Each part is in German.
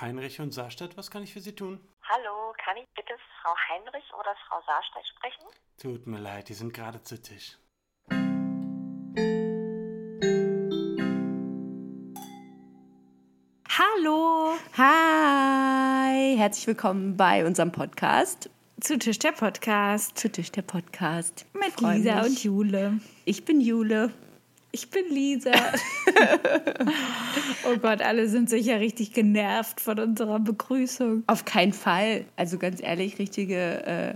Heinrich und Saarstadt, was kann ich für Sie tun? Hallo, kann ich bitte Frau Heinrich oder Frau Saarstedt sprechen? Tut mir leid, die sind gerade zu Tisch. Hallo Hi, herzlich willkommen bei unserem Podcast. zu Tisch der Podcast Zu Tisch der Podcast. mit Freu Lisa mich. und Jule. Ich bin Jule. Ich bin Lisa. oh Gott, alle sind sicher richtig genervt von unserer Begrüßung. Auf keinen Fall. Also ganz ehrlich, richtige äh,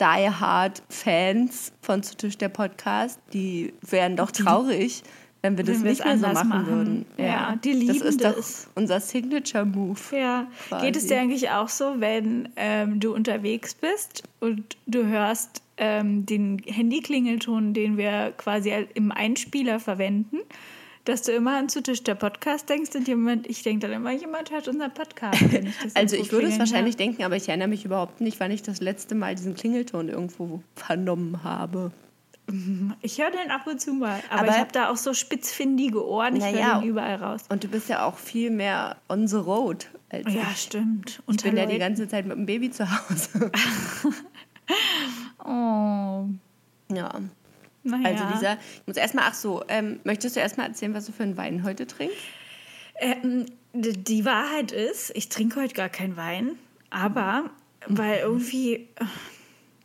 Die Hard Fans von Zu Tisch der Podcast, die wären doch traurig, wenn wir das Wenn wir nicht es mehr so machen, machen. würden. Ja, die lieben das ist das. unser Signature Move. Ja, Quasi. geht es dir eigentlich auch so, wenn ähm, du unterwegs bist und du hörst ähm, den Handyklingelton, den wir quasi im Einspieler verwenden, dass du immer an zu Tisch der Podcast denkst und jemand, ich denke dann immer, jemand hört unseren Podcast. Ich Also ich würde es wahrscheinlich denken, aber ich erinnere mich überhaupt nicht, wann ich das letzte Mal diesen Klingelton irgendwo vernommen habe. Ich höre den ab und zu mal, aber, Aber- ich habe da auch so spitzfindige Ohren, ich Naja. höre den überall raus. Und du bist ja auch viel mehr on the road als Ja, ich. stimmt. Ich bin ja die Leuten. ganze Zeit mit dem Baby zu Hause. Oh, ja. Naja. Also Lisa, ich muss erstmal, ach so, ähm, möchtest du erstmal erzählen, was du für einen Wein heute trinkst? Ähm, die Wahrheit ist, ich trinke heute gar keinen Wein, aber weil irgendwie, äh,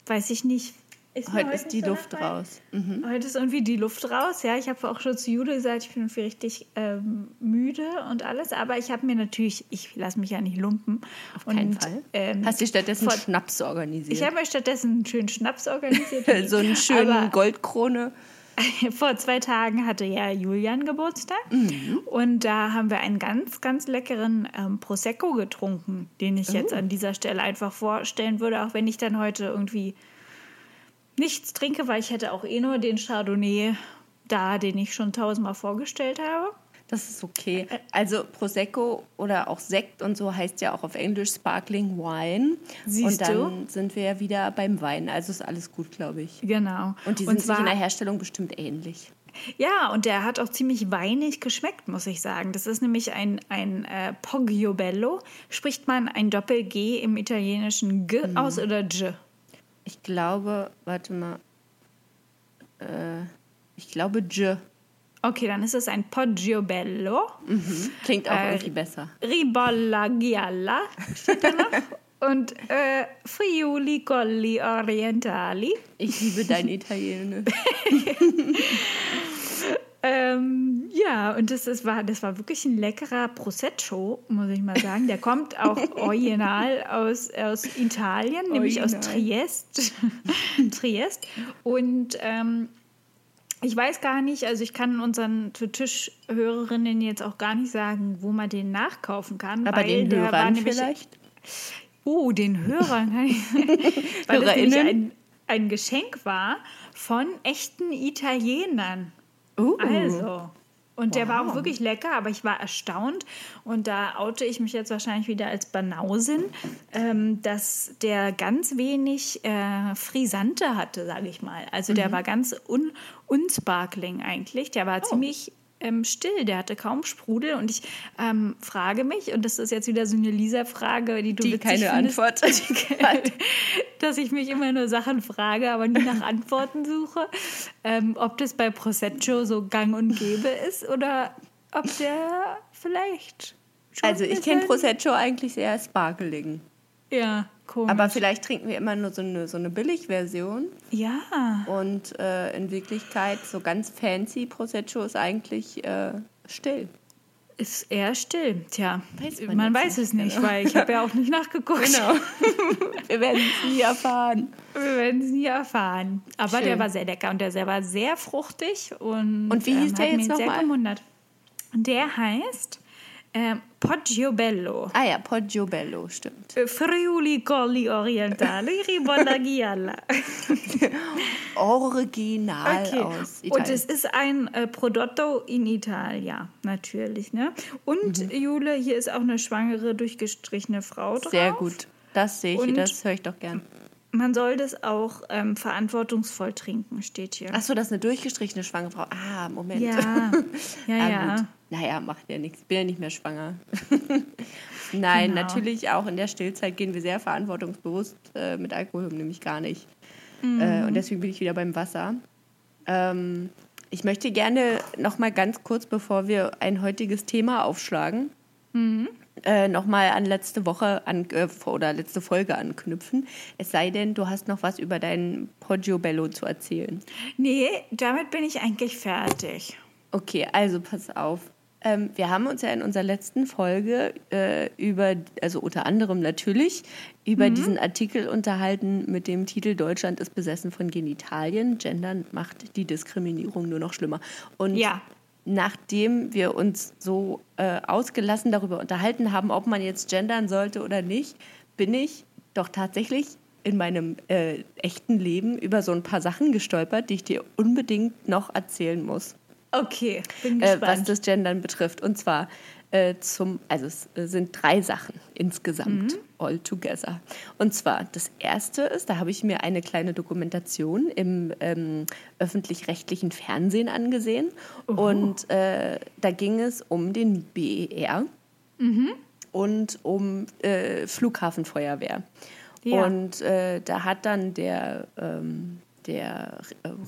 weiß ich nicht. Ist mir Heute ist die so Luft Wein. raus. Mhm. Heute ist irgendwie die Luft raus. Ja, ich habe auch schon zu Jude gesagt, ich bin irgendwie richtig ähm, müde und alles. Aber ich habe mir natürlich, ich lasse mich ja nicht lumpen. Auf keinen und, Fall. Ähm, Hast dir stattdessen vor- Schnaps organisiert? ich habe mir stattdessen einen schönen Schnaps organisiert. so einen schönen Aber- Goldkrone. Vor zwei Tagen hatte ja Julian Geburtstag und da haben wir einen ganz, ganz leckeren ähm, Prosecco getrunken, den ich jetzt an dieser Stelle einfach vorstellen würde, auch wenn ich dann heute irgendwie nichts trinke, weil ich hätte auch eh nur den Chardonnay da, den ich schon tausendmal vorgestellt habe. Das ist okay. Also Prosecco oder auch Sekt und so heißt ja auch auf Englisch Sparkling Wine. Siehst und dann du? sind wir ja wieder beim Wein. Also ist alles gut, glaube ich. Genau. Und die sind sich zwar- in der Herstellung bestimmt ähnlich. Ja, und der hat auch ziemlich weinig geschmeckt, muss ich sagen. Das ist nämlich ein, ein äh, Poggiobello. Spricht man ein Doppel-G im italienischen G Mhm. aus oder G? Ich glaube, warte mal. Äh, ich glaube, J. Okay, dann ist es ein Poggiobello. Klingt auch Äh, irgendwie besser. Ribolla Gialla steht da noch. Und äh, Friuli Colli Orientali. Ich liebe dein Italienisch. Ja, und das, ist, war, das war wirklich ein leckerer Prosecco, muss ich mal sagen. Der kommt auch original aus, aus Italien, nämlich aus Original. Triest. Triest. Und ähm, ich weiß gar nicht, also ich kann unseren Tischhörerinnen jetzt auch gar nicht sagen, wo man den nachkaufen kann. Aber weil den der war Hörern vielleicht? Oh, den Hörern. Weil das nämlich ein, ein Geschenk war von echten Italienern. Uh. Also. Und der war auch Wow. wirklich lecker, aber ich war erstaunt. Und da oute ich mich jetzt wahrscheinlich wieder als Banausin, ähm, dass der ganz wenig äh, Frisante hatte, sage ich mal. Also Mhm. der war ganz un unsparkling eigentlich. Der war Oh. ziemlich ähm, still, der hatte kaum Sprudel. Und ich ähm, frage mich, und das ist jetzt wieder so eine Lisa-Frage, die du Die keine findest, Antwort. dass ich mich immer nur Sachen frage, aber nie nach Antworten suche, ähm, ob das bei Prosecco so gang und gäbe ist oder ob der vielleicht schon Also ich kenne Prosecco eigentlich sehr sparkling. Ja, komisch. Aber vielleicht trinken wir immer nur so eine, so eine Billigversion. ja, Und äh, in Wirklichkeit so ganz fancy Prosecco ist eigentlich äh, still. ist eher still. Tja, Weiß man, man weiß es nicht, genau. weil ich habe ja auch nicht nachgeguckt. Genau. wir werden es nie erfahren. Wir werden es nie erfahren. Aber Schön. der war sehr lecker und der war sehr fruchtig und, Und wie hieß der hat jetzt nochmal? Der heißt ähm, Poggiobello. Ah ja, Poggiobello, stimmt. Äh, Friuli Colli Orientali Ribolla Gialla. Original Okay. aus Und Italien. es ist ein äh, Prodotto in Italia, natürlich. Ne? Und Mhm. Jule, hier ist auch eine schwangere, durchgestrichene Frau drauf. Sehr gut. Das sehe ich, Und- das höre ich doch gern. Man soll das auch ähm, verantwortungsvoll trinken, steht hier. Achso, das ist eine durchgestrichene schwangere Frau. Ah, Moment. Ja, ja, Ah, ja. gut. Naja, macht ja nichts. Bin ja nicht mehr schwanger. Nein, Genau. natürlich auch in der Stillzeit gehen wir sehr verantwortungsbewusst äh, mit Alkohol um, nämlich gar nicht. Äh, und deswegen bin ich wieder beim Wasser. Ähm, ich möchte gerne noch mal ganz kurz, bevor wir ein heutiges Thema aufschlagen, äh, noch mal an letzte Woche an, äh, oder letzte Folge anknüpfen. Es sei denn, du hast noch was über deinen Poggio Bello zu erzählen. Nee, damit bin ich eigentlich fertig. Okay, also pass auf. Ähm, wir haben uns ja in unserer letzten Folge äh, über, also unter anderem natürlich, über diesen Artikel unterhalten mit dem Titel Deutschland ist besessen von Genitalien. Gendern macht die Diskriminierung nur noch schlimmer. Und Ja. Nachdem wir uns so äh, ausgelassen darüber unterhalten haben, ob man jetzt gendern sollte oder nicht, bin ich doch tatsächlich in meinem äh, echten Leben über so ein paar Sachen gestolpert, die ich dir unbedingt noch erzählen muss Okay, bin äh, gespannt. was das Gendern betrifft. Und zwar äh, zum, also es äh, sind drei Sachen insgesamt, all together. Und zwar das erste ist, da habe ich mir eine kleine Dokumentation im ähm, öffentlich-rechtlichen Fernsehen angesehen. Und äh, da ging es um den BER und um äh, Flughafenfeuerwehr. Ja. Und äh, da hat dann der, ähm, der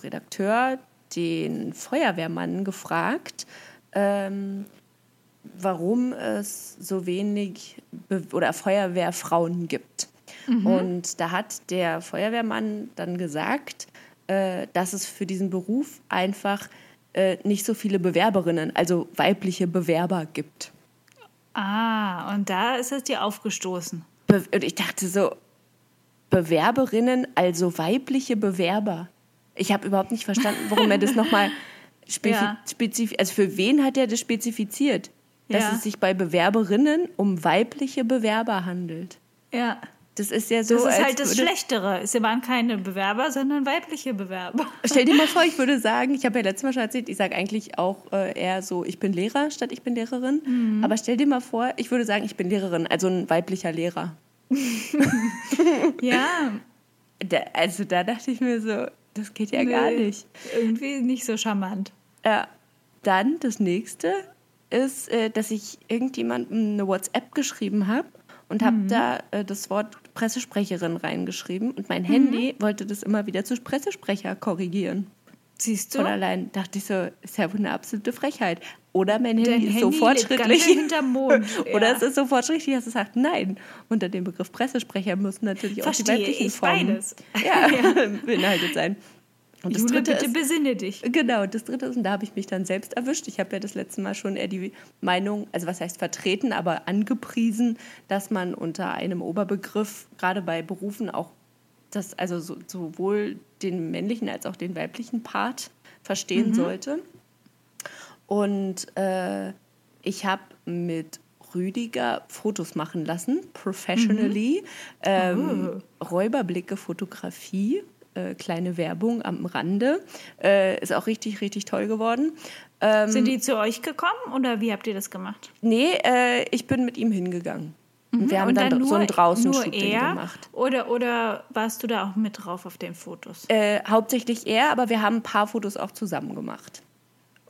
Redakteur den Feuerwehrmann gefragt, ähm, warum es so wenig Be oder Feuerwehrfrauen gibt. Und da hat der Feuerwehrmann dann gesagt, äh, dass es für diesen Beruf einfach äh, nicht so viele Bewerberinnen, also weibliche Bewerber gibt. ah, und da ist es dir aufgestoßen. Be und ich dachte so, Bewerberinnen, also weibliche Bewerber. Ich habe überhaupt nicht verstanden, warum er das nochmal spezifiziert. Ja. Spezif also für wen hat er das spezifiziert? Dass Ja. es sich bei Bewerberinnen um weibliche Bewerber handelt. Ja. Das ist ja so. Das ist halt das Schlechtere. Es waren keine Bewerber, sondern weibliche Bewerber. Stell dir mal vor, ich würde sagen, ich habe ja letztes Mal schon erzählt, ich sage eigentlich auch äh, eher so, ich bin Lehrer statt ich bin Lehrerin. Mhm. Aber stell dir mal vor, ich würde sagen, ich bin Lehrerin, also ein weiblicher Lehrer. Ja, Da, also da dachte ich mir so, das geht ja gar Nee. nicht. irgendwie nicht so charmant. Ja. Dann das nächste ist, äh, dass ich irgendjemandem eine WhatsApp geschrieben habe und habe da äh, das Wort Pressesprecherin reingeschrieben und mein Handy wollte das immer wieder zu Pressesprecher korrigieren. Siehst du? Von allein dachte ich so, ist ja wohl eine absolute Frechheit. Oder mein Dein Handy ist so Handy fortschrittlich. hinterm Mond. Oder Ja. es ist so fortschrittlich, dass es sagt, nein. Unter dem Begriff Pressesprecher müssen natürlich auch die Verstehe weiblichen ich Formen beides. Ja, beinhaltet sein. Und das Jule, dritte bitte ist, besinne dich. Genau, das dritte ist, und da habe ich mich dann selbst erwischt. Ich habe ja das letzte Mal schon eher die Meinung, also was heißt vertreten, aber angepriesen, dass man unter einem Oberbegriff, gerade bei Berufen, auch das, also so, sowohl den männlichen als auch den weiblichen Part verstehen sollte. Und äh, ich habe mit Rüdiger Fotos machen lassen, professionally. Ähm, Räuberblicke Fotografie, äh, kleine Werbung am Rande. Äh, ist auch richtig, richtig toll geworden. Ähm, Sind die zu euch gekommen oder wie habt ihr das gemacht? nee, äh, ich bin mit ihm hingegangen. Und wir haben Und dann, so ein nur Draußen-Shooting er gemacht. Oder, oder warst du da auch mit drauf auf den Fotos? Äh, hauptsächlich er, aber wir haben ein paar Fotos auch zusammen gemacht.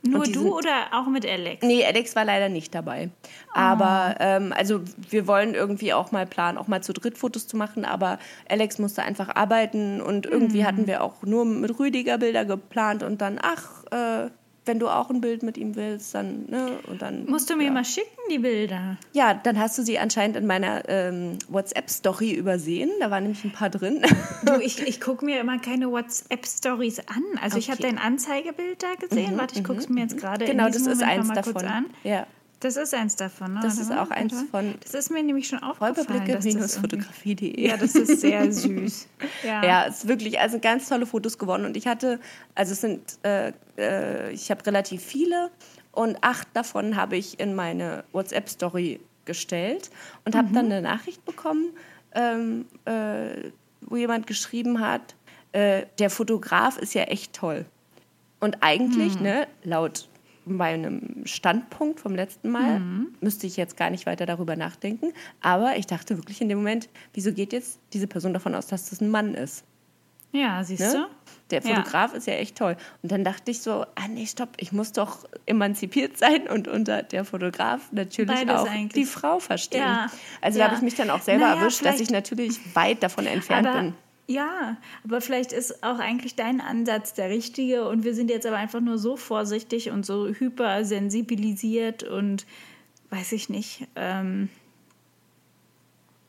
Nur du sind- oder auch mit Alex? Nee, Alex war leider nicht dabei. Aber ähm, also wir wollen irgendwie auch mal planen, auch mal zu dritt Fotos zu machen, aber Alex musste einfach arbeiten und irgendwie hatten wir auch nur mit Rüdiger Bilder geplant und dann, ach, äh, wenn du auch ein Bild mit ihm willst, dann, ne, und dann. Musst du mir ja. mal schicken, die Bilder? Ja, dann hast du sie anscheinend in meiner ähm, WhatsApp-Story übersehen. Da waren nämlich ein paar drin. Du, ich, ich gucke mir immer keine WhatsApp-Stories an. Also ich habe Okay. dein Anzeigebild da gesehen. Warte, ich gucke es mir jetzt gerade genau, das ist eins davon. an. Ja. Das ist eins davon. Ne? Das ist auch eins von Das ist mir nämlich schon aufgefallen. Räuberblicke-fotografie.de. Ja, das ist sehr süß. Ja. Ja, es ist wirklich, also ganz tolle Fotos gewonnen. Und ich hatte, also es sind, äh, äh, ich habe relativ viele und acht davon habe ich in meine WhatsApp-Story gestellt und habe dann eine Nachricht bekommen, ähm, äh, wo jemand geschrieben hat, äh, der Fotograf ist ja echt toll. Und eigentlich, ne, laut meinem Standpunkt vom letzten Mal. Mhm. Müsste ich jetzt gar nicht weiter darüber nachdenken. Aber ich dachte wirklich in dem Moment, wieso geht jetzt diese Person davon aus, dass das ein Mann ist? Ja, siehst Ne? du? Der Ja. Fotograf ist ja echt toll. Und dann dachte ich so, ah nee, stopp, ich muss doch emanzipiert sein und unter der Fotograf natürlich Beides auch eigentlich. die Frau verstehen. Ja. Also da Ja. habe ich mich dann auch selber Naja, erwischt, dass ich natürlich weit davon entfernt aber, bin. Ja, aber vielleicht ist auch eigentlich dein Ansatz der richtige und wir sind jetzt aber einfach nur so vorsichtig und so hypersensibilisiert und weiß ich nicht. Ähm,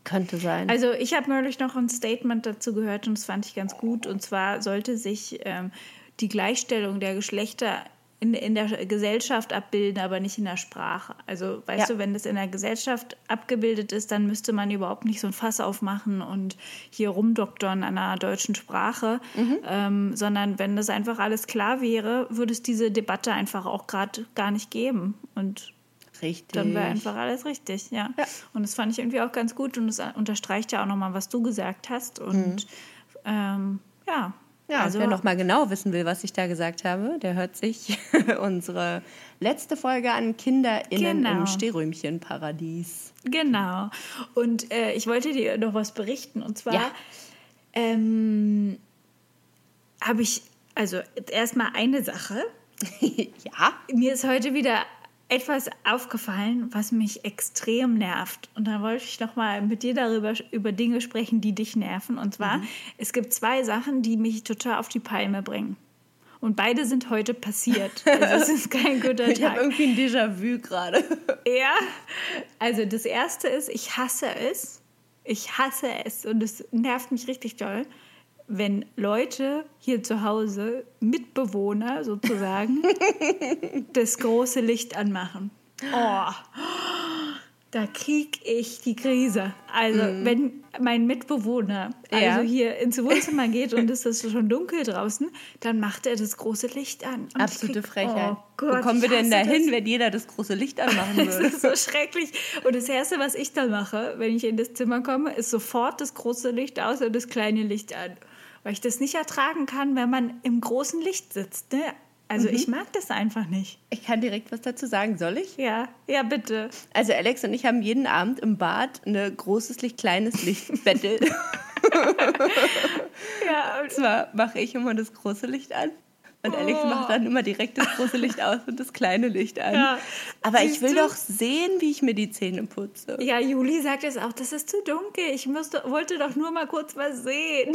Könnte sein. also ich habe neulich noch ein Statement dazu gehört und das fand ich ganz gut. Und zwar sollte sich ähm, die Gleichstellung der Geschlechter in, in der Gesellschaft abbilden, aber nicht in der Sprache. Also weißt Ja. du, wenn das in der Gesellschaft abgebildet ist, dann müsste man überhaupt nicht so ein Fass aufmachen und hier rumdoktern an einer deutschen Sprache, ähm, sondern wenn das einfach alles klar wäre, würde es diese Debatte einfach auch gerade gar nicht geben. Und Richtig. dann wäre einfach alles richtig, ja. Ja. Und das fand ich irgendwie auch ganz gut und es unterstreicht ja auch nochmal, was du gesagt hast. Und ähm, ja. Ja, also, wer noch mal genau wissen will, was ich da gesagt habe, der hört sich unsere letzte Folge an KinderInnen Genau. im Stehrümchenparadies. Genau. Und äh, ich wollte dir noch was berichten. Und zwar Ja. ähm, habe ich, also erstmal eine Sache. ja, Mir ist heute wieder etwas aufgefallen, was mich extrem nervt. Und da wollte ich noch mal mit dir darüber über Dinge sprechen, die dich nerven. Und zwar, Mhm. es gibt zwei Sachen, die mich total auf die Palme bringen. Und beide sind heute passiert. Also es ist kein guter ich habe Tag. irgendwie ein Déjà-vu gerade. Ja, also das erste ist, ich hasse es. Ich hasse es und es nervt mich richtig doll, wenn Leute hier zu Hause, Mitbewohner sozusagen, das große Licht anmachen. Oh, da krieg ich die Krise. Also, wenn mein Mitbewohner also Ja. hier ins Wohnzimmer geht und es ist schon dunkel draußen, dann macht er das große Licht an. Absolute krieg- Frechheit. Oh Gott, Wo kommen wir denn dahin, das. wenn jeder das große Licht anmachen Das würde? ist so schrecklich. Und das Erste, was ich dann mache, wenn ich in das Zimmer komme, ist sofort das große Licht aus und das kleine Licht an. Weil ich das nicht ertragen kann, wenn man im großen Licht sitzt. Ne? Also ich mag das einfach nicht. Ich kann direkt was dazu sagen, soll ich? Ja, ja, bitte. Also Alex und ich haben jeden Abend im Bad eine großes Licht, kleines Licht Battle. Ja, Und zwar mache ich immer das große Licht an. Und Alex Oh. macht dann immer direkt das große Licht aus und das kleine Licht an. Ja. Aber ich Siehst will du? doch sehen, wie ich mir die Zähne putze. ja, Juli sagt es auch, das ist zu dunkel. Ich musste, wollte doch nur mal kurz was sehen.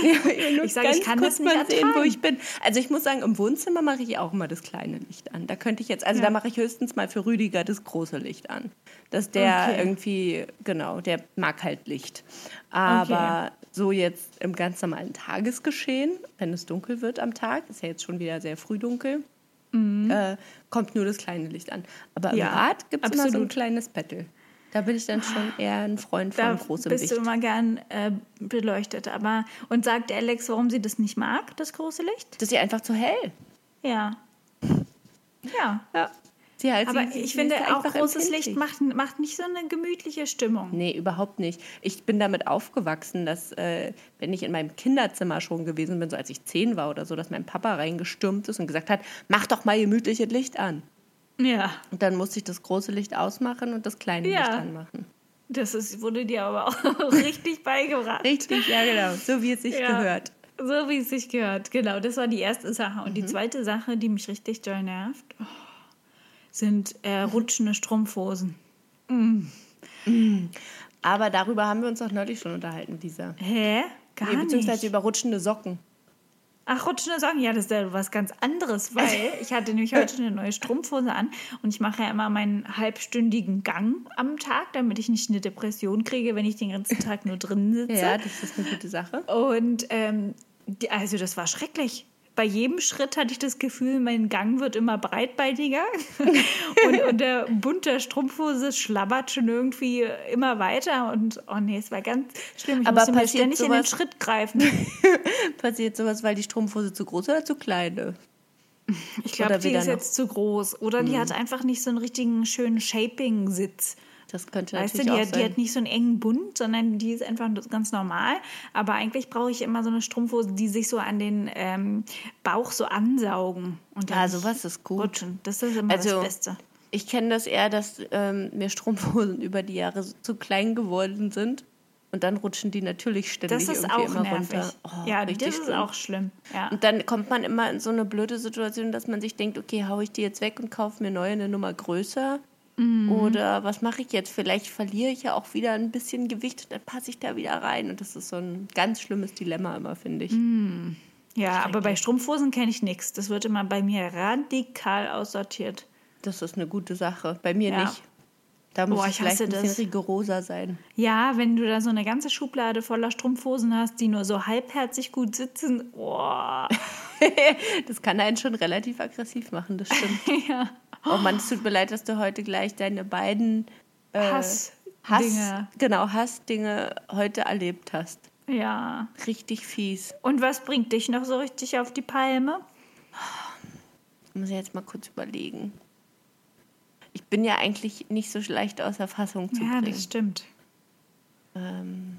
Nur ich sage, ich kann kurz das nicht mal sehen, wo ich bin. Also ich muss sagen, im Wohnzimmer mache ich auch immer das kleine Licht an. Da könnte ich jetzt, also Ja. da mache ich höchstens mal für Rüdiger das große Licht an. Dass der Okay. irgendwie, genau, der mag halt Licht. Aber so jetzt im ganz normalen Tagesgeschehen, wenn es dunkel wird am Tag, ist ja jetzt schon wieder sehr früh dunkel, äh, kommt nur das kleine Licht an. Aber im Mhm. Ja, Bad gibt es immer so ein kleines Battle. Da bin ich dann schon eher ein Freund von Da großem bist Licht. du immer gern äh, beleuchtet. Aber und sagt Alex, warum sie das nicht mag, das große Licht? Das ist ja einfach zu hell. Ja. Ja. Ja. Sie halt, Aber sie, sie ich finde ist auch einfach großes. Licht macht, macht nicht so eine gemütliche Stimmung. Nee, überhaupt nicht. Ich bin damit aufgewachsen, dass, äh, wenn ich in meinem Kinderzimmer schon gewesen bin, so als ich zehn war oder so, dass mein Papa reingestürmt ist und gesagt hat, mach doch mal gemütliches Licht an. Ja. Und dann musste ich das große Licht ausmachen und das kleine Ja. Licht anmachen. Das ist, wurde dir aber auch richtig beigebracht. Richtig, ja genau. So wie es sich Ja. gehört. So wie es sich gehört. Genau, das war die erste Sache. Und die zweite Sache, die mich richtig doll nervt, oh, sind äh, rutschende Strumpfhosen. Aber darüber haben wir uns auch neulich schon unterhalten, Lisa. Hä? Gar Nee, beziehungsweise nicht. über rutschende Socken. Ach, rutschende Socken, ja, das ist ja was ganz anderes, weil ich hatte nämlich heute eine neue Strumpfhose an und ich mache ja immer meinen halbstündigen Gang am Tag, damit ich nicht eine Depression kriege, wenn ich den ganzen Tag nur drin sitze. Ja, das ist eine gute Sache. Und ähm, also das war schrecklich. Bei jedem Schritt hatte ich das Gefühl, mein Gang wird immer breitbeiniger und, und der Bund der Strumpfhose schlabbert schon irgendwie immer weiter und oh nee, es war ganz schlimm. Ich Aber musste passiert ständig in den Schritt greifen. Passiert sowas, weil die Strumpfhose zu groß oder zu klein ist? Ich glaube, die ist noch? jetzt zu groß oder die hat einfach nicht so einen richtigen schönen Shaping-Sitz. Das könnte Weißt du, natürlich die, auch hat- die sein. hat nicht so einen engen Bund, sondern die ist einfach ganz normal. Aber eigentlich brauche ich immer so eine Strumpfhose, die sich so an den ähm, Bauch so ansaugen. Und Ah, sowas ist gut. Rutschen. Das ist immer Also, das Beste. Ich kenne das eher, dass ähm, mir Strumpfhosen über die Jahre so- zu klein geworden sind. Und dann rutschen die natürlich ständig Das ist irgendwie auch immer nervig. runter. Oh, ja, richtig das ist schlimm. auch schlimm. Ja. Und dann kommt man immer in so eine blöde Situation, dass man sich denkt, okay, hau ich die jetzt weg und kaufe mir neue, eine Nummer größer? Mhm. Oder was mache ich jetzt? Vielleicht verliere ich ja auch wieder ein bisschen Gewicht und dann passe ich da wieder rein. Und das ist so ein ganz schlimmes Dilemma immer, finde ich. Mhm. Ja, aber bei Strumpfhosen kenne ich nichts. Das wird immer bei mir radikal aussortiert. Das ist eine gute Sache. Bei mir Ja. nicht. Da muss Boah, ich ich vielleicht ein bisschen das. rigoroser sein. Ja, wenn du da so eine ganze Schublade voller Strumpfhosen hast, die nur so halbherzig gut sitzen. Boah. Das kann einen schon relativ aggressiv machen, das stimmt. ja. Oh Mann, es tut mir leid, dass du heute gleich deine beiden äh, Hass. Hass, Dinge. genau, Hassdinge heute erlebt hast. Ja. Richtig fies. Und was bringt dich noch so richtig auf die Palme? Muss ich jetzt mal kurz überlegen. Ich bin ja eigentlich nicht so leicht außer Fassung zu Ja, bringen. das stimmt. Ähm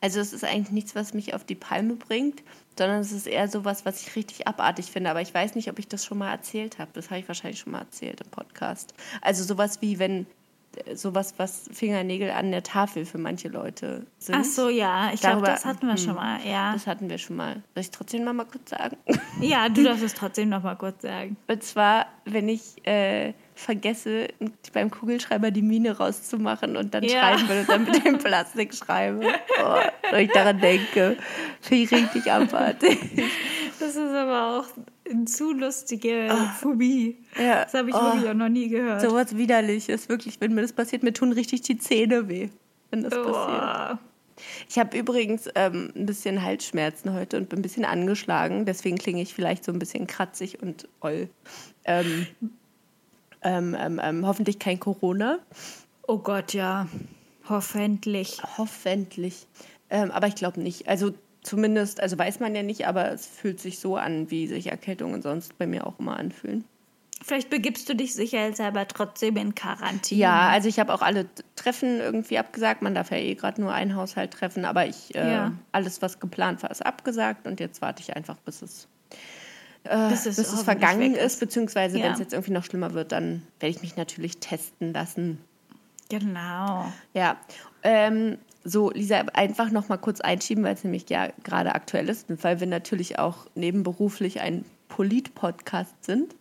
also es ist eigentlich nichts, was mich auf die Palme bringt, sondern es ist eher sowas, was ich richtig abartig finde. Aber ich weiß nicht, ob ich das schon mal erzählt habe. Das habe ich wahrscheinlich schon mal erzählt im Podcast. Also sowas wie wenn äh, sowas, was Fingernägel an der Tafel für manche Leute sind. Ach so, ja. Ich glaube, das hatten wir hm. schon mal. Ja. Das hatten wir schon mal. Soll ich trotzdem noch mal kurz sagen? ja, du darfst es trotzdem noch mal kurz sagen. Und zwar, wenn ich äh, vergesse, beim Kugelschreiber die Mine rauszumachen und dann Ja. schreiben will und dann mit dem Plastik schreibe. Oh, wenn ich daran denke, finde ich richtig abartig. Das ist aber auch eine zu lustige Phobie. Ja. Das habe ich Oh. wirklich auch noch nie gehört. So was Widerliches, wirklich. Wenn mir das passiert, mir tun richtig die Zähne weh, wenn das passiert. Ich habe übrigens ähm, ein bisschen Halsschmerzen heute und bin ein bisschen angeschlagen. Deswegen klinge ich vielleicht so ein bisschen kratzig und oll. Ähm, ähm, ähm, ähm, hoffentlich kein Corona. Oh Gott, ja. Hoffentlich. Hoffentlich. Ähm, aber ich glaube nicht. Also zumindest, also weiß man ja nicht, aber es fühlt sich so an, wie sich Erkältungen sonst bei mir auch immer anfühlen. Vielleicht begibst du dich sicherheitshalber trotzdem in Quarantäne. Ja, also ich habe auch alle Treffen irgendwie abgesagt. Man darf ja eh gerade nur einen Haushalt treffen, aber ich äh, Ja. alles, was geplant war, ist abgesagt und jetzt warte ich einfach, bis es, äh, Bis es bis es vergangen ist, beziehungsweise Ja. wenn es jetzt irgendwie noch schlimmer wird, dann werde ich mich natürlich testen lassen. Genau. Ja, ähm, so Lisa, einfach noch mal kurz einschieben, weil es nämlich ja gerade aktuell ist und weil wir natürlich auch nebenberuflich ein Polit-Podcast sind.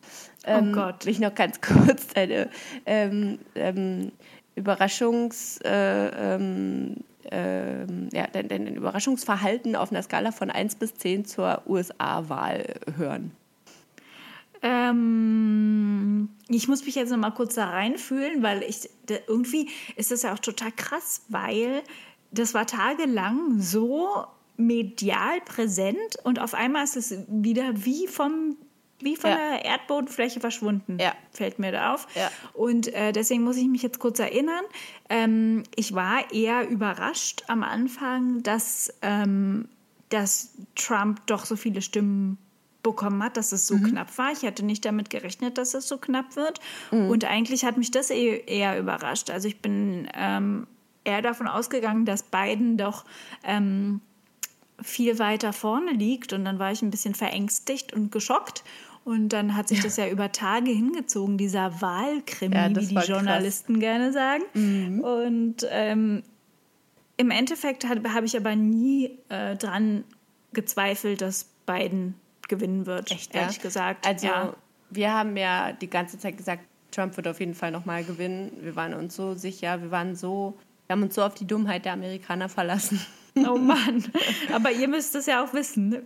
Ähm, Gott. Will ich noch ganz kurz deine ähm, ähm, Überraschungs, äh, ähm, ja, dein, dein Überraschungsverhalten auf einer Skala von 1 bis 10 zur USA-Wahl hören. Ähm, ich muss mich jetzt noch mal kurz da reinfühlen, weil ich irgendwie ist das ja auch total krass, weil das war tagelang so medial präsent und auf einmal ist es wieder wie vom wie von Ja. der Erdbodenfläche verschwunden, Ja. fällt mir da auf. Ja. Und äh, deswegen muss ich mich jetzt kurz erinnern. Ähm, ich war eher überrascht am Anfang, dass, ähm, dass Trump doch so viele Stimmen bekommen hat, dass es so knapp war. Ich hatte nicht damit gerechnet, dass es so knapp wird. Und eigentlich hat mich das eh- eher überrascht. Also ich bin ähm, eher davon ausgegangen, dass Biden doch ähm, viel weiter vorne liegt. Und dann war ich ein bisschen verängstigt und geschockt. Und dann hat sich das ja über Tage hingezogen, dieser Wahlkrimi, Ja, das wie die war krass. Journalisten gerne sagen. Und ähm, im Endeffekt habe hab ich aber nie äh, dran gezweifelt, dass Biden gewinnen wird, Echt, ja? ehrlich gesagt. Also ja. wir haben ja die ganze Zeit gesagt, Trump wird auf jeden Fall nochmal gewinnen. Wir waren uns so sicher, wir waren so, wir haben uns so auf die Dummheit der Amerikaner verlassen. Oh Mann. Aber ihr müsst es ja auch wissen. ne?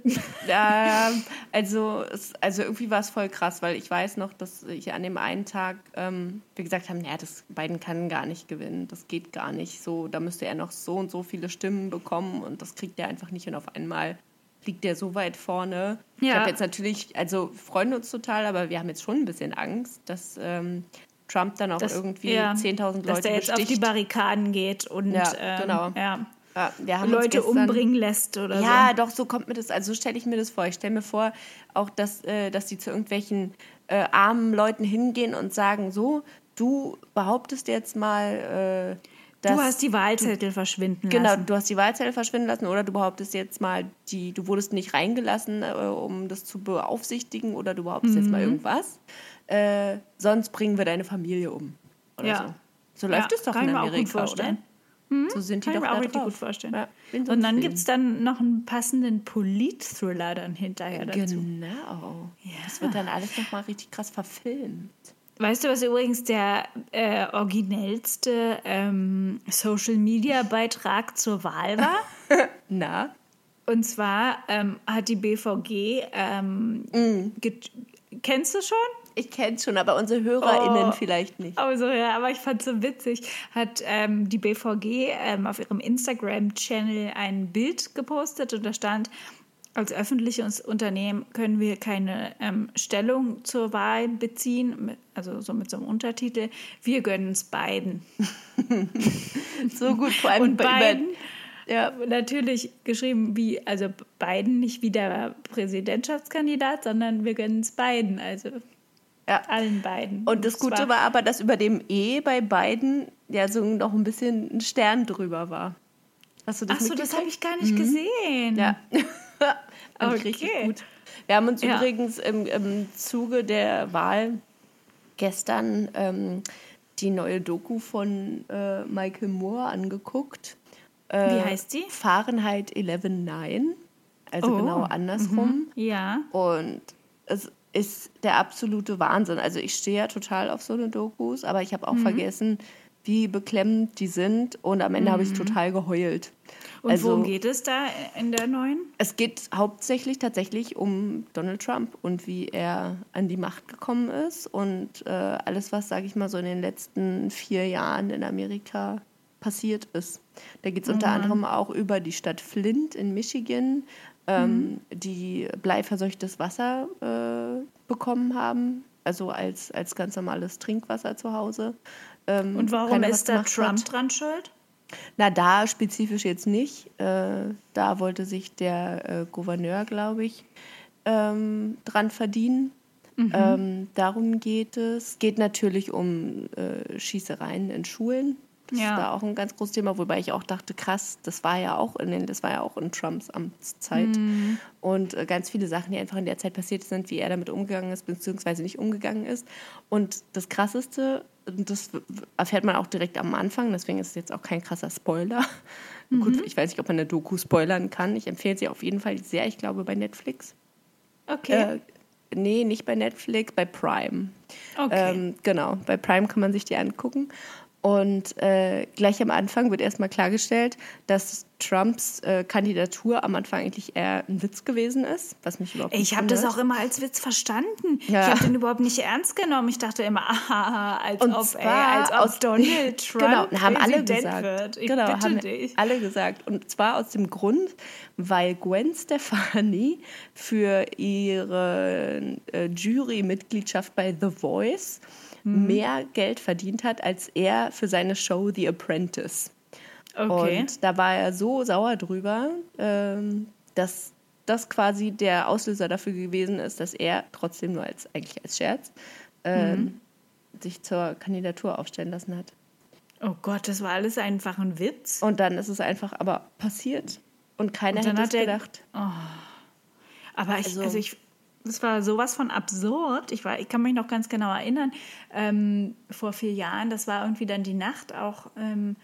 Ja, also, es, also irgendwie war es voll krass, weil ich weiß noch, dass ich an dem einen Tag ähm, wir gesagt haben, naja, das Biden kann gar nicht gewinnen, das geht gar nicht. So, da müsste er noch so und so viele Stimmen bekommen und das kriegt er einfach nicht und auf einmal liegt er so weit vorne. Ich Ja. habe jetzt natürlich, also wir freuen uns total, aber wir haben jetzt schon ein bisschen Angst, dass ähm, Trump dann auch Dass- irgendwie ja, 10.000 Leute Dass der jetzt auf die besticht. Barrikaden geht und Ja, ähm, genau. ja, Ja, uns Leute gestern- umbringen lässt oder Ja, so. doch, so kommt mir das, also so stelle ich mir das vor. Ich stelle mir vor, auch, dass, äh, dass die zu irgendwelchen äh, armen Leuten hingehen und sagen, so, du behauptest jetzt mal, äh, dass Du hast die Wahlzettel verschwinden Genau, lassen. du hast die Wahlzettel verschwinden lassen oder du behauptest jetzt mal, die, du wurdest nicht reingelassen, äh, um das zu beaufsichtigen oder du behauptest jetzt mal Mhm. irgendwas. Äh, sonst bringen wir deine Familie um. Oder Ja. so. So läuft Ja, es doch kann in ich mir auch gut Amerika, vorstellen. oder? So sind die Kann ich doch mir auch richtig drauf. gut vorstellen. Ja, Und dann gibt es dann noch einen passenden Polit-Thriller dann hinterher dazu. Genau. Das wird dann alles nochmal richtig krass verfilmt. Weißt du, was übrigens der äh, originellste ähm, Social-Media-Beitrag zur Wahl war? Na? Und zwar ähm, hat die BVG, ähm, Mm. kennst du schon? Ich kenn's schon, aber unsere HörerInnen Oh. vielleicht nicht. Also, ja, aber ich fand es so witzig, hat ähm, die BVG ähm, auf ihrem Instagram-Channel ein Bild gepostet und da stand, als öffentliches Unternehmen können wir keine ähm, Stellung zur Wahl beziehen, also so mit so einem Untertitel. Wir gönnen es beiden. So gut, vor allem Und bei- beiden, Ja, natürlich geschrieben wie, also beiden nicht wie der Präsidentschaftskandidat, sondern wir gönnen es beiden, also ja. allen beiden. Und das Gute war aber, dass über dem E bei beiden ja so noch ein bisschen ein Stern drüber war. Hast du das Ach so, das habe ich gar nicht gesehen. Ja. Okay. gut. Wir haben uns Ja. übrigens im, im Zuge der Wahl gestern ähm, die neue Doku von äh, Michael Moore angeguckt. Äh, Wie heißt die? Fahrenheit 11.9. Also Oh, genau andersrum. Ja. Und es ist der absolute Wahnsinn. Also ich stehe ja total auf so eine Dokus, aber ich habe auch vergessen, wie beklemmend die sind. Und am Ende habe ich total geheult. Und also, worum geht es da in der neuen? Es geht hauptsächlich tatsächlich um Donald Trump und wie er an die Macht gekommen ist und äh, alles, was, sage ich mal, so in den letzten vier Jahren in Amerika passiert ist. Da geht es unter anderem auch über die Stadt Flint in Michigan, ähm, die bleiverseuchtes Wasser äh, bekommen haben, also als, als ganz normales Trinkwasser zu Hause. Ähm, Und warum ist da Trump hat. dran schuld? Na, da spezifisch jetzt nicht. Äh, da wollte sich der äh, Gouverneur, glaube ich, ähm, dran verdienen. Mhm. Ähm, darum geht es. Geht natürlich um äh, Schießereien in Schulen. Das Ja. ist da auch ein ganz großes Thema, wobei ich auch dachte, krass, das war ja auch in den, das war ja auch in Trumps Amtszeit. Mhm. Und äh, ganz viele Sachen, die einfach in der Zeit passiert sind, wie er damit umgegangen ist, beziehungsweise nicht umgegangen ist. Und das krasseste, das erfährt man auch direkt am Anfang, deswegen ist es jetzt auch kein krasser Spoiler. Gut, ich weiß nicht, ob man eine Doku spoilern kann. Ich empfehle sie auf jeden Fall sehr, ich glaube, bei Netflix. Okay. Äh, nee, nicht bei Netflix, bei Prime. okay. Ähm, genau, bei Prime kann man sich die angucken. Und äh, gleich am Anfang wird erstmal klargestellt, dass Trumps äh, Kandidatur am Anfang eigentlich eher ein Witz gewesen ist, was mich überhaupt ich habe das auch immer als Witz verstanden. Ja. Ich habe den überhaupt nicht ernst genommen. Ich dachte immer, aha, als Und ob, ey, als ob aus- Donald Trump genau, haben alle gesagt. wird. Ich genau, haben dich. alle gesagt. Und zwar aus dem Grund, weil Gwen Stefani für ihre äh, Jurymitgliedschaft bei The Voice Mhm. mehr Geld verdient hat als er für seine Show The Apprentice. Okay. Und da war er so sauer drüber, ähm, dass das quasi der Auslöser dafür gewesen ist, dass er trotzdem nur als eigentlich als Scherz ähm, Mhm. sich zur Kandidatur aufstellen lassen hat. oh Gott, das war alles einfach ein Witz. Und dann ist es einfach aber passiert und keiner Und hätte es gedacht. Aber ich, Also- also, ich, das war sowas von absurd. Ich, war, ich kann mich noch ganz genau erinnern, ähm, vor vier Jahren, das war irgendwie dann die Nacht auch, ähm,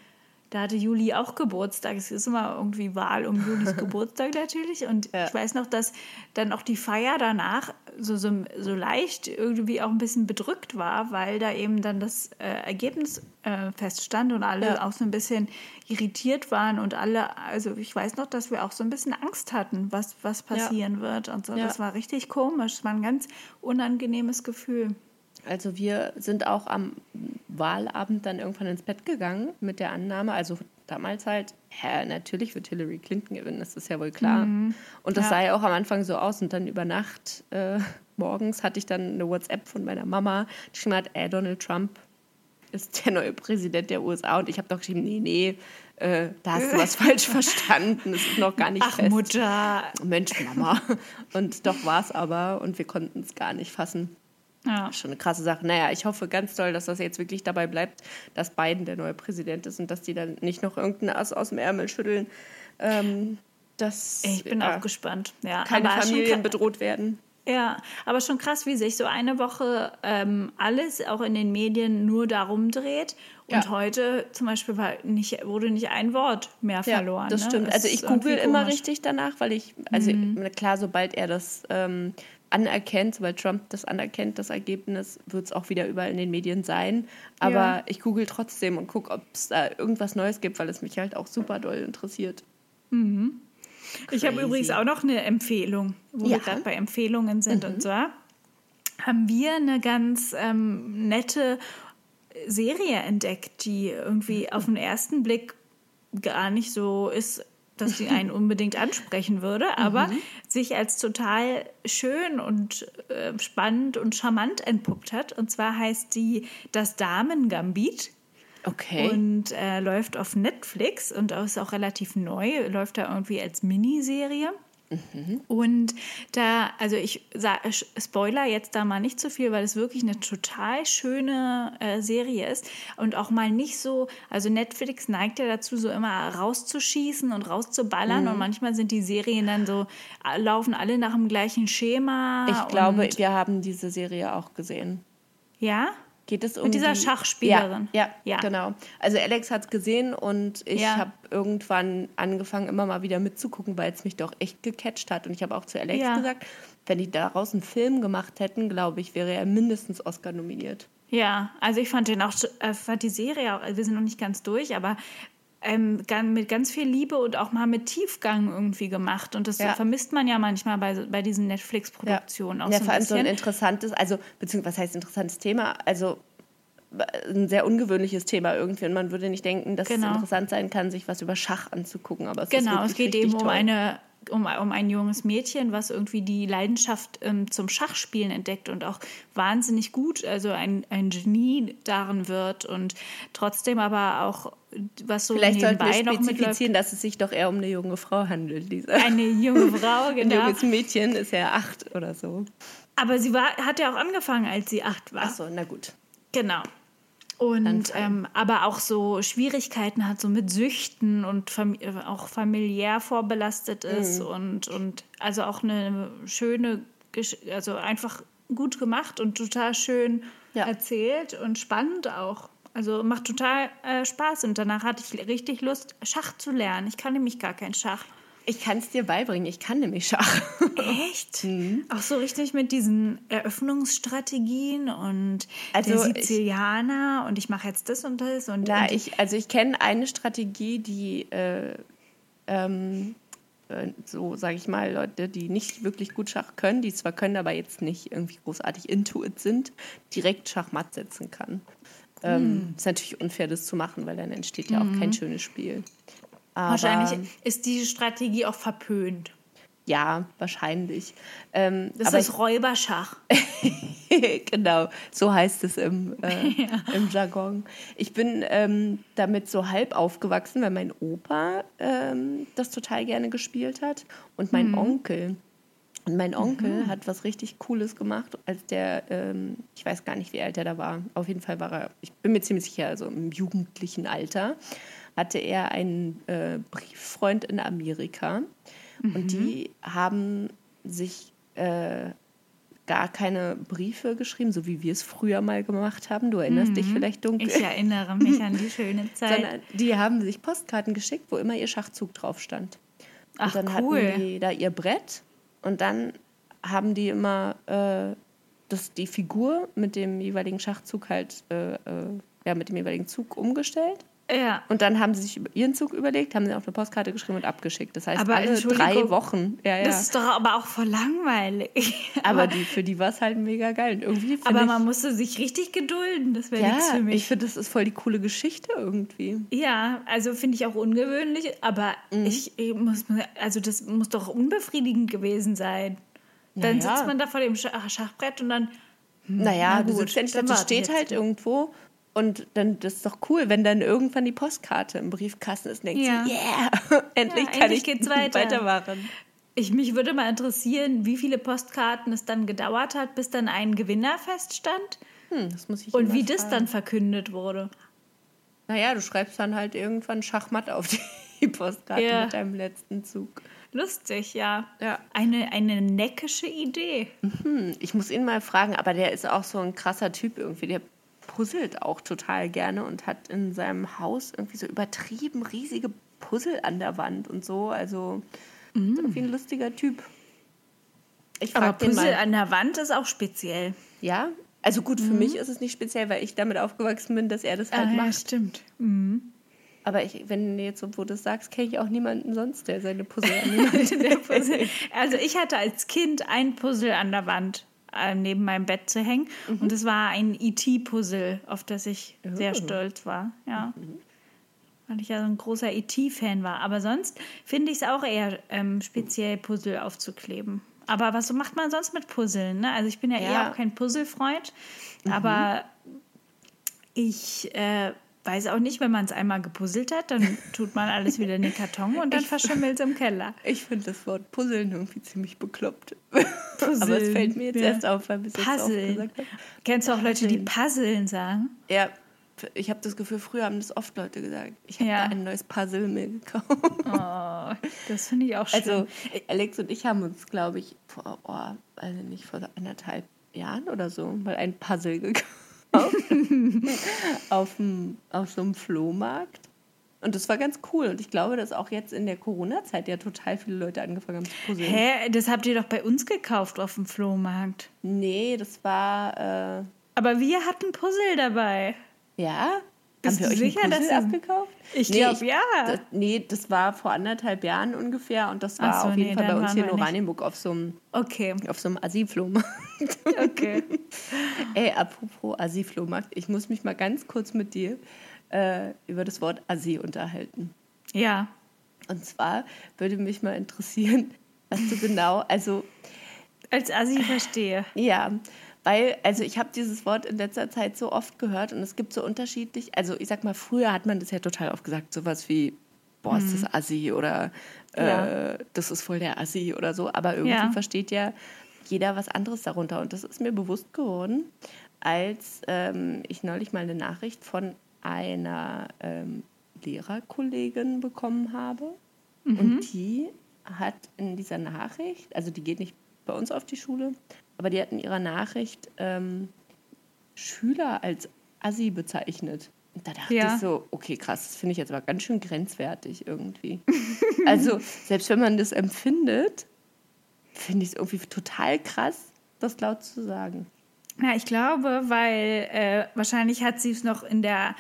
da hatte Juli auch Geburtstag. Es ist immer irgendwie Wahl um Julis Geburtstag natürlich. Und Ja. ich weiß noch, dass dann auch die Feier danach so, so, so leicht irgendwie auch ein bisschen bedrückt war, weil da eben dann das äh, Ergebnis äh, feststand und alle Ja. auch so ein bisschen irritiert waren und alle, also ich weiß noch, dass wir auch so ein bisschen Angst hatten, was, was passieren wird und so. Ja. Das war richtig komisch. Es war ein ganz unangenehmes Gefühl. Also wir sind auch am Wahlabend dann irgendwann ins Bett gegangen mit der Annahme, also damals halt, ja, natürlich wird Hillary Clinton gewinnen, das ist ja wohl klar. Und das Ja. sah ja auch am Anfang so aus und dann über Nacht äh, morgens hatte ich dann eine WhatsApp von meiner Mama, die geschrieben hat, äh, Donald Trump ist der neue Präsident der USA und ich habe doch geschrieben, nee, nee, äh, da hast du was falsch verstanden, es ist noch gar nicht Ach, fest. Mutter. Mensch, Mama. Und doch war es aber und wir konnten es gar nicht fassen. Ja. Schon eine krasse Sache. Naja, ich hoffe ganz doll, dass das jetzt wirklich dabei bleibt, dass Biden der neue Präsident ist und dass die dann nicht noch irgendeinen Ass aus dem Ärmel schütteln. Ähm, dass Ich bin ja, auch gespannt. Ja, keine Familien bedroht werden. Ja, aber schon krass, wie sich so eine Woche ähm, alles auch in den Medien nur darum dreht. Und Ja. heute zum Beispiel war nicht, wurde nicht ein Wort mehr verloren. das ne? stimmt. Das Also ich google immer. Mhm. richtig danach, weil ich, also klar, sobald er das ähm, anerkennt, sobald Trump das anerkennt, das Ergebnis, wird es auch wieder überall in den Medien sein. Aber Ja. ich google trotzdem und gucke, ob es da irgendwas Neues gibt, weil es mich halt auch super doll interessiert. Ich habe übrigens auch noch eine Empfehlung, wo Ja. wir gerade bei Empfehlungen sind. Und zwar haben wir eine ganz ähm, nette Serie entdeckt, die irgendwie auf den ersten Blick gar nicht so ist, dass sie einen unbedingt ansprechen würde, aber sich als total schön und äh, spannend und charmant entpuppt hat. Und zwar heißt die Das Damen-Gambit. Okay. Und äh, läuft auf Netflix und ist auch relativ neu, läuft da irgendwie als Miniserie. Und da, also ich spoiler jetzt da mal nicht zu viel, weil es wirklich eine total schöne äh, Serie ist und auch mal nicht so, also Netflix neigt ja dazu, so immer rauszuschießen und rauszuballern und manchmal sind die Serien dann so, laufen alle nach dem gleichen Schema. ich glaube, wir haben diese Serie auch gesehen. ja, Geht es um Mit dieser die- Schachspielerin. Ja, ja, Ja. genau. Also Alex hat es gesehen und ich Ja. habe irgendwann angefangen, immer mal wieder mitzugucken, weil es mich doch echt gecatcht hat. Und ich habe auch zu Alex Ja. gesagt, wenn die daraus einen Film gemacht hätten, glaube ich, wäre er mindestens Oscar nominiert. Ja, also ich fand den auch, äh, fand die Serie auch, also wir sind noch nicht ganz durch, aber ähm, mit ganz viel Liebe und auch mal mit Tiefgang irgendwie gemacht. Und das Ja. vermisst man ja manchmal bei, bei diesen Netflix-Produktionen auch ja, so vor ein allem so ein interessantes, also, beziehungsweise was heißt interessantes Thema? Also ein sehr ungewöhnliches Thema irgendwie und man würde nicht denken, dass Genau. es interessant sein kann, sich was über Schach anzugucken. Aber es Genau, es geht eben um toll. eine um, um ein junges Mädchen, was irgendwie die Leidenschaft ähm, zum Schachspielen entdeckt und auch wahnsinnig gut, also ein, ein Genie darin wird und trotzdem aber auch was so Vielleicht sollten wir nebenbei noch mitläuft. spezifizieren, dass es sich doch eher um eine junge Frau handelt. Diese. Eine junge Frau, Ein genau. junges Mädchen ist ja acht oder so. Aber sie war, hat ja auch angefangen, als sie acht war. Ach so, na gut. Genau. Und ähm, aber auch so Schwierigkeiten hat, so mit Süchten und fam äh, auch familiär vorbelastet ist Mhm. und, und also auch eine schöne, also einfach gut gemacht und total schön Ja. erzählt und spannend auch. Also macht total äh, Spaß und danach hatte ich richtig Lust, Schach zu lernen. Ich kann nämlich gar kein Schach. Ich kann es dir beibringen. Ich kann nämlich Schach. Echt? Mhm. Auch so richtig mit diesen Eröffnungsstrategien und Also der ich- Sizilianer und ich mache jetzt das und das und, Na, und ich, also ich kenne eine Strategie, die äh, ähm, äh, so, sage ich mal, Leute, die nicht wirklich gut Schach können, die zwar können, aber jetzt nicht irgendwie großartig into it sind, direkt Schachmatt setzen kann. Ähm, Ist natürlich unfair, das zu machen, weil dann entsteht ja auch kein schönes Spiel. Aber, wahrscheinlich ist diese Strategie auch verpönt. Ja, wahrscheinlich. Ähm, Das ist Räuberschach. genau, so heißt es im, äh, im Jargon. Ich bin ähm, damit so halb aufgewachsen, weil mein Opa ähm, das total gerne gespielt hat und mein Onkel. Und mein Onkel hat was richtig Cooles gemacht, als der, ähm, ich weiß gar nicht, wie alt er da war. Auf jeden Fall war er, ich bin mir ziemlich sicher, also im jugendlichen Alter, hatte er einen äh, Brieffreund in Amerika. Und die haben sich äh, gar keine Briefe geschrieben, so wie wir es früher mal gemacht haben. Du erinnerst dich vielleicht dunkel. Ich erinnere mich an die schöne Zeit. Sondern die haben sich Postkarten geschickt, wo immer ihr Schachzug drauf stand. Ach, und dann cool. hatten die da ihr Brett und dann haben die immer äh, das, die Figur mit dem jeweiligen Schachzug halt, äh, äh, ja, mit dem jeweiligen Zug umgestellt. Ja. Und dann haben sie sich über ihren Zug überlegt, haben sie auf eine Postkarte geschrieben und abgeschickt. Das heißt, Aber alle drei Wochen. Ja, ja. Das ist doch aber auch voll langweilig. aber die, für die war es halt mega geil. Und irgendwie aber ich, man musste sich richtig gedulden. Das wäre nichts ja, für mich. ich finde, das ist voll die coole Geschichte irgendwie. Ja, also finde ich auch ungewöhnlich, aber Mhm. ich, ich muss, also das muss doch unbefriedigend gewesen sein. Dann Naja. sitzt man da vor dem Schach Schachbrett und dann, Naja, na du gut, sitzt ja nicht, dann das steht jetzt halt irgendwo. Und dann, das ist doch cool, wenn dann irgendwann die Postkarte im Briefkasten ist und denkst Ja. du, yeah, endlich Ja, kann endlich ich geht's weiter. weitermachen. Ich, mich würde mal interessieren, wie viele Postkarten es dann gedauert hat, bis dann ein Gewinner feststand Hm, das muss ich und wie das fragen. dann verkündet wurde. Naja, du schreibst dann halt irgendwann Schachmatt auf die Postkarte Ja. mit deinem letzten Zug. Lustig, ja. Ja. Eine, eine neckische Idee. Hm, ich muss ihn mal fragen, aber der ist auch so ein krasser Typ irgendwie. Der puzzelt auch total gerne und hat in seinem Haus irgendwie so übertrieben riesige Puzzle an der Wand und so. Also ist irgendwie ein lustiger Typ. Ich Aber Puzzle an der Wand ist auch speziell. Ja, also gut, für mich ist es nicht speziell, weil ich damit aufgewachsen bin, dass er das halt Ah, ja, macht. stimmt. Mhm. Aber ich, wenn du jetzt so, wo du das sagst, kenne ich auch niemanden sonst, der seine Puzzle an Wand Der Puzzle. Also ich hatte als Kind ein Puzzle an der Wand neben meinem Bett zu hängen. Und es war ein E.T.-Puzzle, auf das ich sehr Oh. stolz war. Ja. Weil ich ja so ein großer E.T.-Fan war. Aber sonst finde ich es auch eher ähm, speziell, Puzzle aufzukleben. Aber was macht man sonst mit Puzzeln? Ne? Also ich bin ja, Ja. eher auch kein Puzzle-Freund. Aber ich äh, weiß auch nicht, wenn man es einmal gepuzzelt hat, dann tut man alles wieder in den Karton und dann verschimmelt es im Keller. Ich finde das Wort Puzzeln irgendwie ziemlich bekloppt. Aber es fällt mir jetzt ja. erst auf, weil wir es jetzt auch Puzzeln. gesagt haben. Kennst du auch Leute, die Puzzeln sagen? Ja, ich habe das Gefühl, früher haben das oft Leute gesagt. Ich habe Ja. da ein neues Puzzle mir gekauft. Oh, das finde ich auch schön. Also Alex und ich haben uns, glaube ich, vor, oh, also nicht vor anderthalb Jahren oder so, mal ein Puzzle gekauft. auf, dem, auf so einem Flohmarkt. Und das war ganz cool. Und ich glaube, dass auch jetzt in der Corona-Zeit ja total viele Leute angefangen haben zu puzzeln. Hä, das habt ihr doch bei uns gekauft auf dem Flohmarkt. Nee, das war, äh, Aber wir hatten Puzzle dabei. ja? Bist haben wir du euch sicher, dass abgekauft? Ich Nee, glaub, ja. Das, nee, das war vor anderthalb Jahren ungefähr. Und das war so, auf jeden nee, Fall bei uns hier in. Oranienburg auf so einem, Okay, auf so einem Assi-Flohmarkt. okay. Ey, apropos Assi-Flohmarkt, ich muss mich mal ganz kurz mit dir äh, über das Wort Assi unterhalten. Ja. Und zwar würde mich mal interessieren, was du genau, also Als Assi verstehe. ja, weil, also ich habe dieses Wort in letzter Zeit so oft gehört und es gibt so unterschiedlich, also ich sag mal, früher hat man das ja total oft gesagt, sowas wie, boah, ist das Assi oder äh, Ja. das ist voll der Assi oder so, aber irgendwie Ja. versteht ja jeder was anderes darunter. Und das ist mir bewusst geworden, als ähm, ich neulich mal eine Nachricht von einer ähm, Lehrerkollegin bekommen habe. Und die hat in dieser Nachricht, also die geht nicht bei uns auf die Schule, aber die hat in ihrer Nachricht ähm, Schüler als Assi bezeichnet. Und da dachte Ja. ich so, okay, krass, das finde ich jetzt aber ganz schön grenzwertig irgendwie. also, selbst wenn man das empfindet, finde ich es irgendwie total krass, das laut zu sagen. Ja, ich glaube, weil äh, wahrscheinlich hat sie es noch in der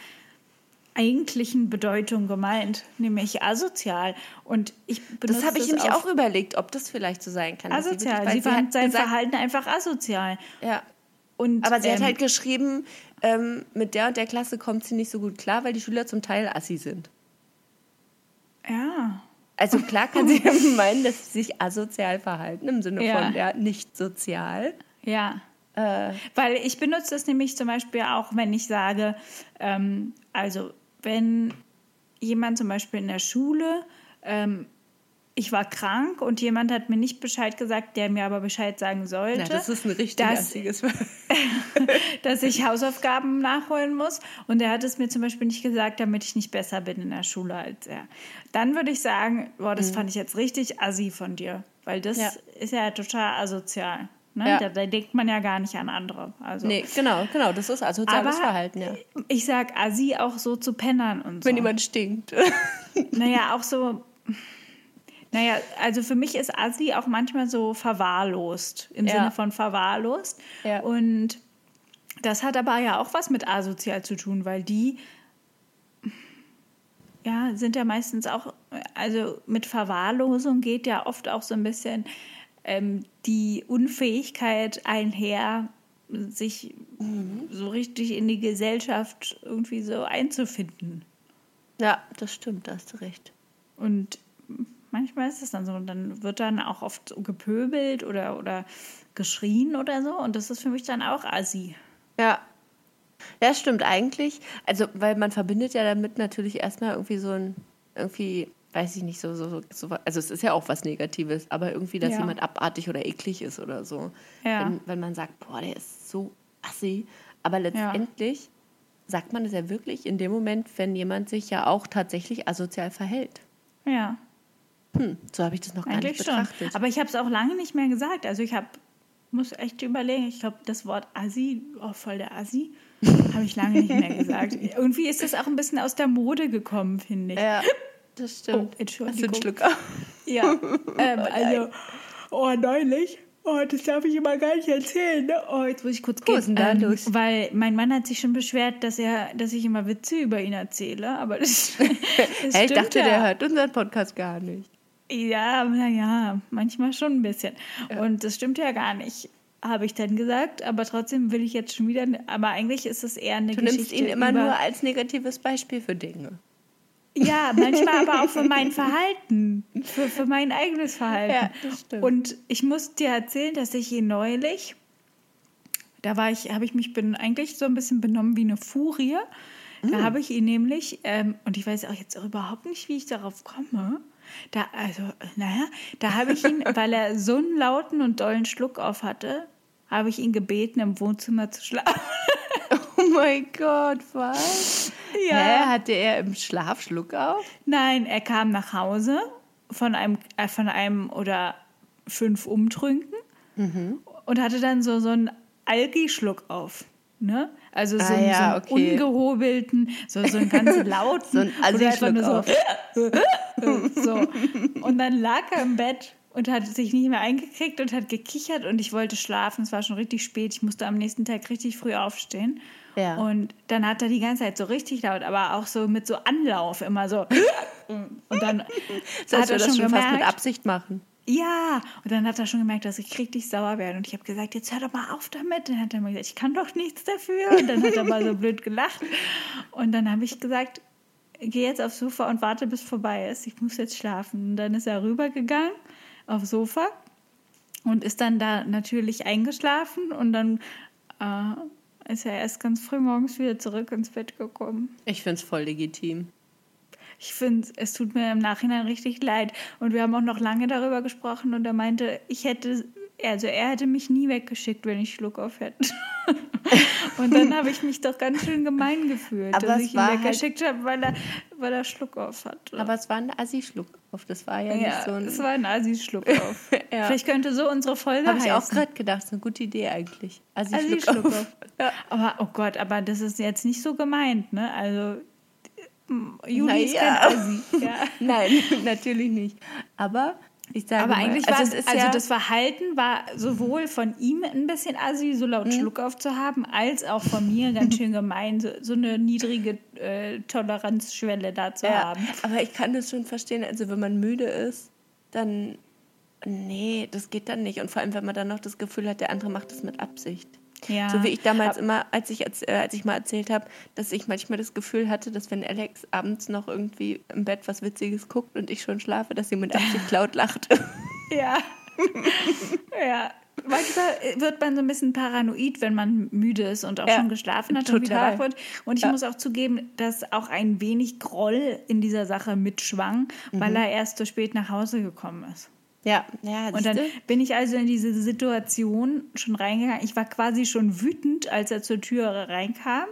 eigentlichen Bedeutung gemeint, nämlich asozial. Und ich benutze Das habe ich nämlich auch überlegt, ob das vielleicht so sein kann. sie asozial. Sie weil fand sein gesagt- Verhalten einfach asozial. Ja, Und, Aber sie hat ähm, halt geschrieben, ähm, mit der und der Klasse kommt sie nicht so gut klar, weil die Schüler zum Teil assi sind. ja. Also klar kann sie meinen, dass sie sich asozial verhalten, im Sinne Ja. von ja, nicht sozial. Ja. Äh, Weil ich benutze es nämlich zum Beispiel auch, wenn ich sage, ähm, also wenn jemand zum Beispiel in der Schule, ähm, ich war krank und jemand hat mir nicht Bescheid gesagt, der mir aber Bescheid sagen sollte, na, das ist ein richtig dass, dass ich Hausaufgaben nachholen muss. Und er hat es mir zum Beispiel nicht gesagt, damit ich nicht besser bin in der Schule als er. Dann würde ich sagen, boah, das fand ich jetzt richtig assi von dir. Weil das Mhm. Ja. ist ja total asozial. Ne? Ja. Da, da denkt man ja gar nicht an andere. Also. Nee, genau, genau, das ist asoziales Aber Verhalten, ja. ich sag Assi auch so zu Pennern und so. Wenn jemand stinkt. Naja, auch so. Naja, also für mich ist Assi auch manchmal so verwahrlost, im Ja. Sinne von verwahrlost. Ja. Und das hat aber ja auch was mit asozial zu tun, weil die ja, sind ja meistens auch, also mit Verwahrlosung geht ja oft auch so ein bisschen ähm, die Unfähigkeit einher, sich so richtig in die Gesellschaft irgendwie so einzufinden. ja, das stimmt, da hast du recht. Und manchmal ist es dann so. Und dann wird dann auch oft so gepöbelt oder, oder geschrien oder so. Und das ist für mich dann auch assi. Ja. Ja, stimmt eigentlich. Also, weil man verbindet ja damit natürlich erstmal irgendwie so ein, irgendwie weiß ich nicht, so, so, so, also es ist ja auch was Negatives, aber irgendwie, dass Ja. jemand abartig oder eklig ist oder so. Ja. Wenn, wenn man sagt, boah, der ist so assi. Aber letztendlich sagt man es ja wirklich in dem Moment, wenn jemand sich ja auch tatsächlich asozial verhält. Ja, Hm, so habe ich das noch gar eigentlich nicht schon. betrachtet. Aber ich habe es auch lange nicht mehr gesagt. Also ich habe, muss echt überlegen, ich glaube, das Wort Assi, oh, voll der Assi, habe ich lange nicht mehr gesagt. Irgendwie ist das auch ein bisschen aus der Mode gekommen, finde ich. ja, das stimmt. Oh, Hast du einen Entschuldigung. Schluck? Ja, ähm, also, oh, neulich. Oh, das darf ich immer gar nicht erzählen. Ne? Oh, jetzt muss ich kurz gehen. ähm, los? Weil mein Mann hat sich schon beschwert, dass er, dass ich immer Witze über ihn erzähle. Aber das, das Hey, ich dachte, ja. der hört unseren Podcast gar nicht. Ja, naja, manchmal schon ein bisschen. Und das stimmt ja gar nicht, habe ich dann gesagt. Aber trotzdem will ich jetzt schon wieder. Aber eigentlich ist es eher eine Du Geschichte. nimmst ihn immer über, nur als negatives Beispiel für Dinge. Ja, manchmal aber auch für mein Verhalten, für, für mein eigenes Verhalten. Ja, das stimmt. Und ich muss dir erzählen, dass ich ihn neulich, da war ich, habe ich mich bin, eigentlich so ein bisschen benommen wie eine Furie. Da Mm. habe ich ihn nämlich, ähm, und ich weiß auch jetzt auch überhaupt nicht, wie ich darauf komme. Da, also, naja, da habe ich ihn, weil er so einen lauten und dollen Schluck auf hatte, habe ich ihn gebeten, im Wohnzimmer zu schlafen. Oh mein Gott, was? Ja. Hä, hatte er im Schlaf Schluck auf? Nein, er kam nach Hause von einem, äh, von einem oder fünf Umtrünken Mhm. und hatte dann so, so einen Algi-Schluck auf. Ne? Also so, Ah einen- ja, so einen okay. ungehobelten, so, so einen ganz lauten. So ein nur auf. so, so. Und dann lag er im Bett und hat sich nicht mehr eingekriegt und hat gekichert und ich wollte schlafen. Es war schon richtig spät. Ich musste am nächsten Tag richtig früh aufstehen. Ja. Und dann hat er die ganze Zeit so richtig laut, aber auch so mit so Anlauf immer so. Und dann heißt, hat er das schon schon fast mit gemerkt, Absicht machen. ja, und dann hat er schon gemerkt, dass ich richtig sauer werde. Und ich habe gesagt, jetzt hör doch mal auf damit. Dann hat er mir gesagt, ich kann doch nichts dafür. Und dann hat er mal so blöd gelacht. Und dann habe ich gesagt, geh jetzt aufs Sofa und warte, bis vorbei ist. Ich muss jetzt schlafen. Und dann ist er rübergegangen aufs Sofa und ist dann da natürlich eingeschlafen. Und dann äh, ist er erst ganz früh morgens wieder zurück ins Bett gekommen. Ich finde es voll legitim. Ich finde, es tut mir im Nachhinein richtig leid. Und wir haben auch noch lange darüber gesprochen und er meinte, ich hätte, also er hätte mich nie weggeschickt, wenn ich Schluck auf hätte. und dann habe ich mich doch ganz schön gemein gefühlt, Aber dass ich ihn halt- weggeschickt habe, weil er, weil er Schluck auf hatte. Aber es war ein Assi-Schluck auf. Das war ja, nicht ja, so ein. es war ein Asi-Schluck auf. Ja. Vielleicht könnte so unsere Folge Habe ich auch gerade gedacht. Das ist eine gute Idee eigentlich. Assi-Schluck auf. auf. Aber, oh Gott, aber das ist jetzt nicht so gemeint, ne? Also, Juli ist kein. Ja. Nein, natürlich nicht. Aber ich sage Aber mal, eigentlich also war es es, ist also ja, das Verhalten war sowohl von ihm ein bisschen assi, so laut Schluck aufzuhaben, als auch von mir ganz schön gemein, so, so eine niedrige äh, Toleranzschwelle da zu ja, haben. aber ich kann das schon verstehen. Also wenn man müde ist, dann nee, das geht dann nicht. Und vor allem, wenn man dann noch das Gefühl hat, der andere macht das mit Absicht. Ja. So wie ich damals immer, als ich, als, äh, als ich mal erzählt habe, dass ich manchmal das Gefühl hatte, dass wenn Alex abends noch irgendwie im Bett was Witziges guckt und ich schon schlafe, dass sie mit Absicht laut lacht. Ja. ja. Manchmal wird man so ein bisschen paranoid, wenn man müde ist und auch Ja, schon geschlafen hat und wieder total. wach wird. Und ich Ja. muss auch zugeben, dass auch ein wenig Groll in dieser Sache mitschwang, Mhm. weil er erst so spät nach Hause gekommen ist. Ja, ja, Und dann bin ich also in diese Situation schon reingegangen. Ich war quasi schon wütend, als er zur Tür reinkam.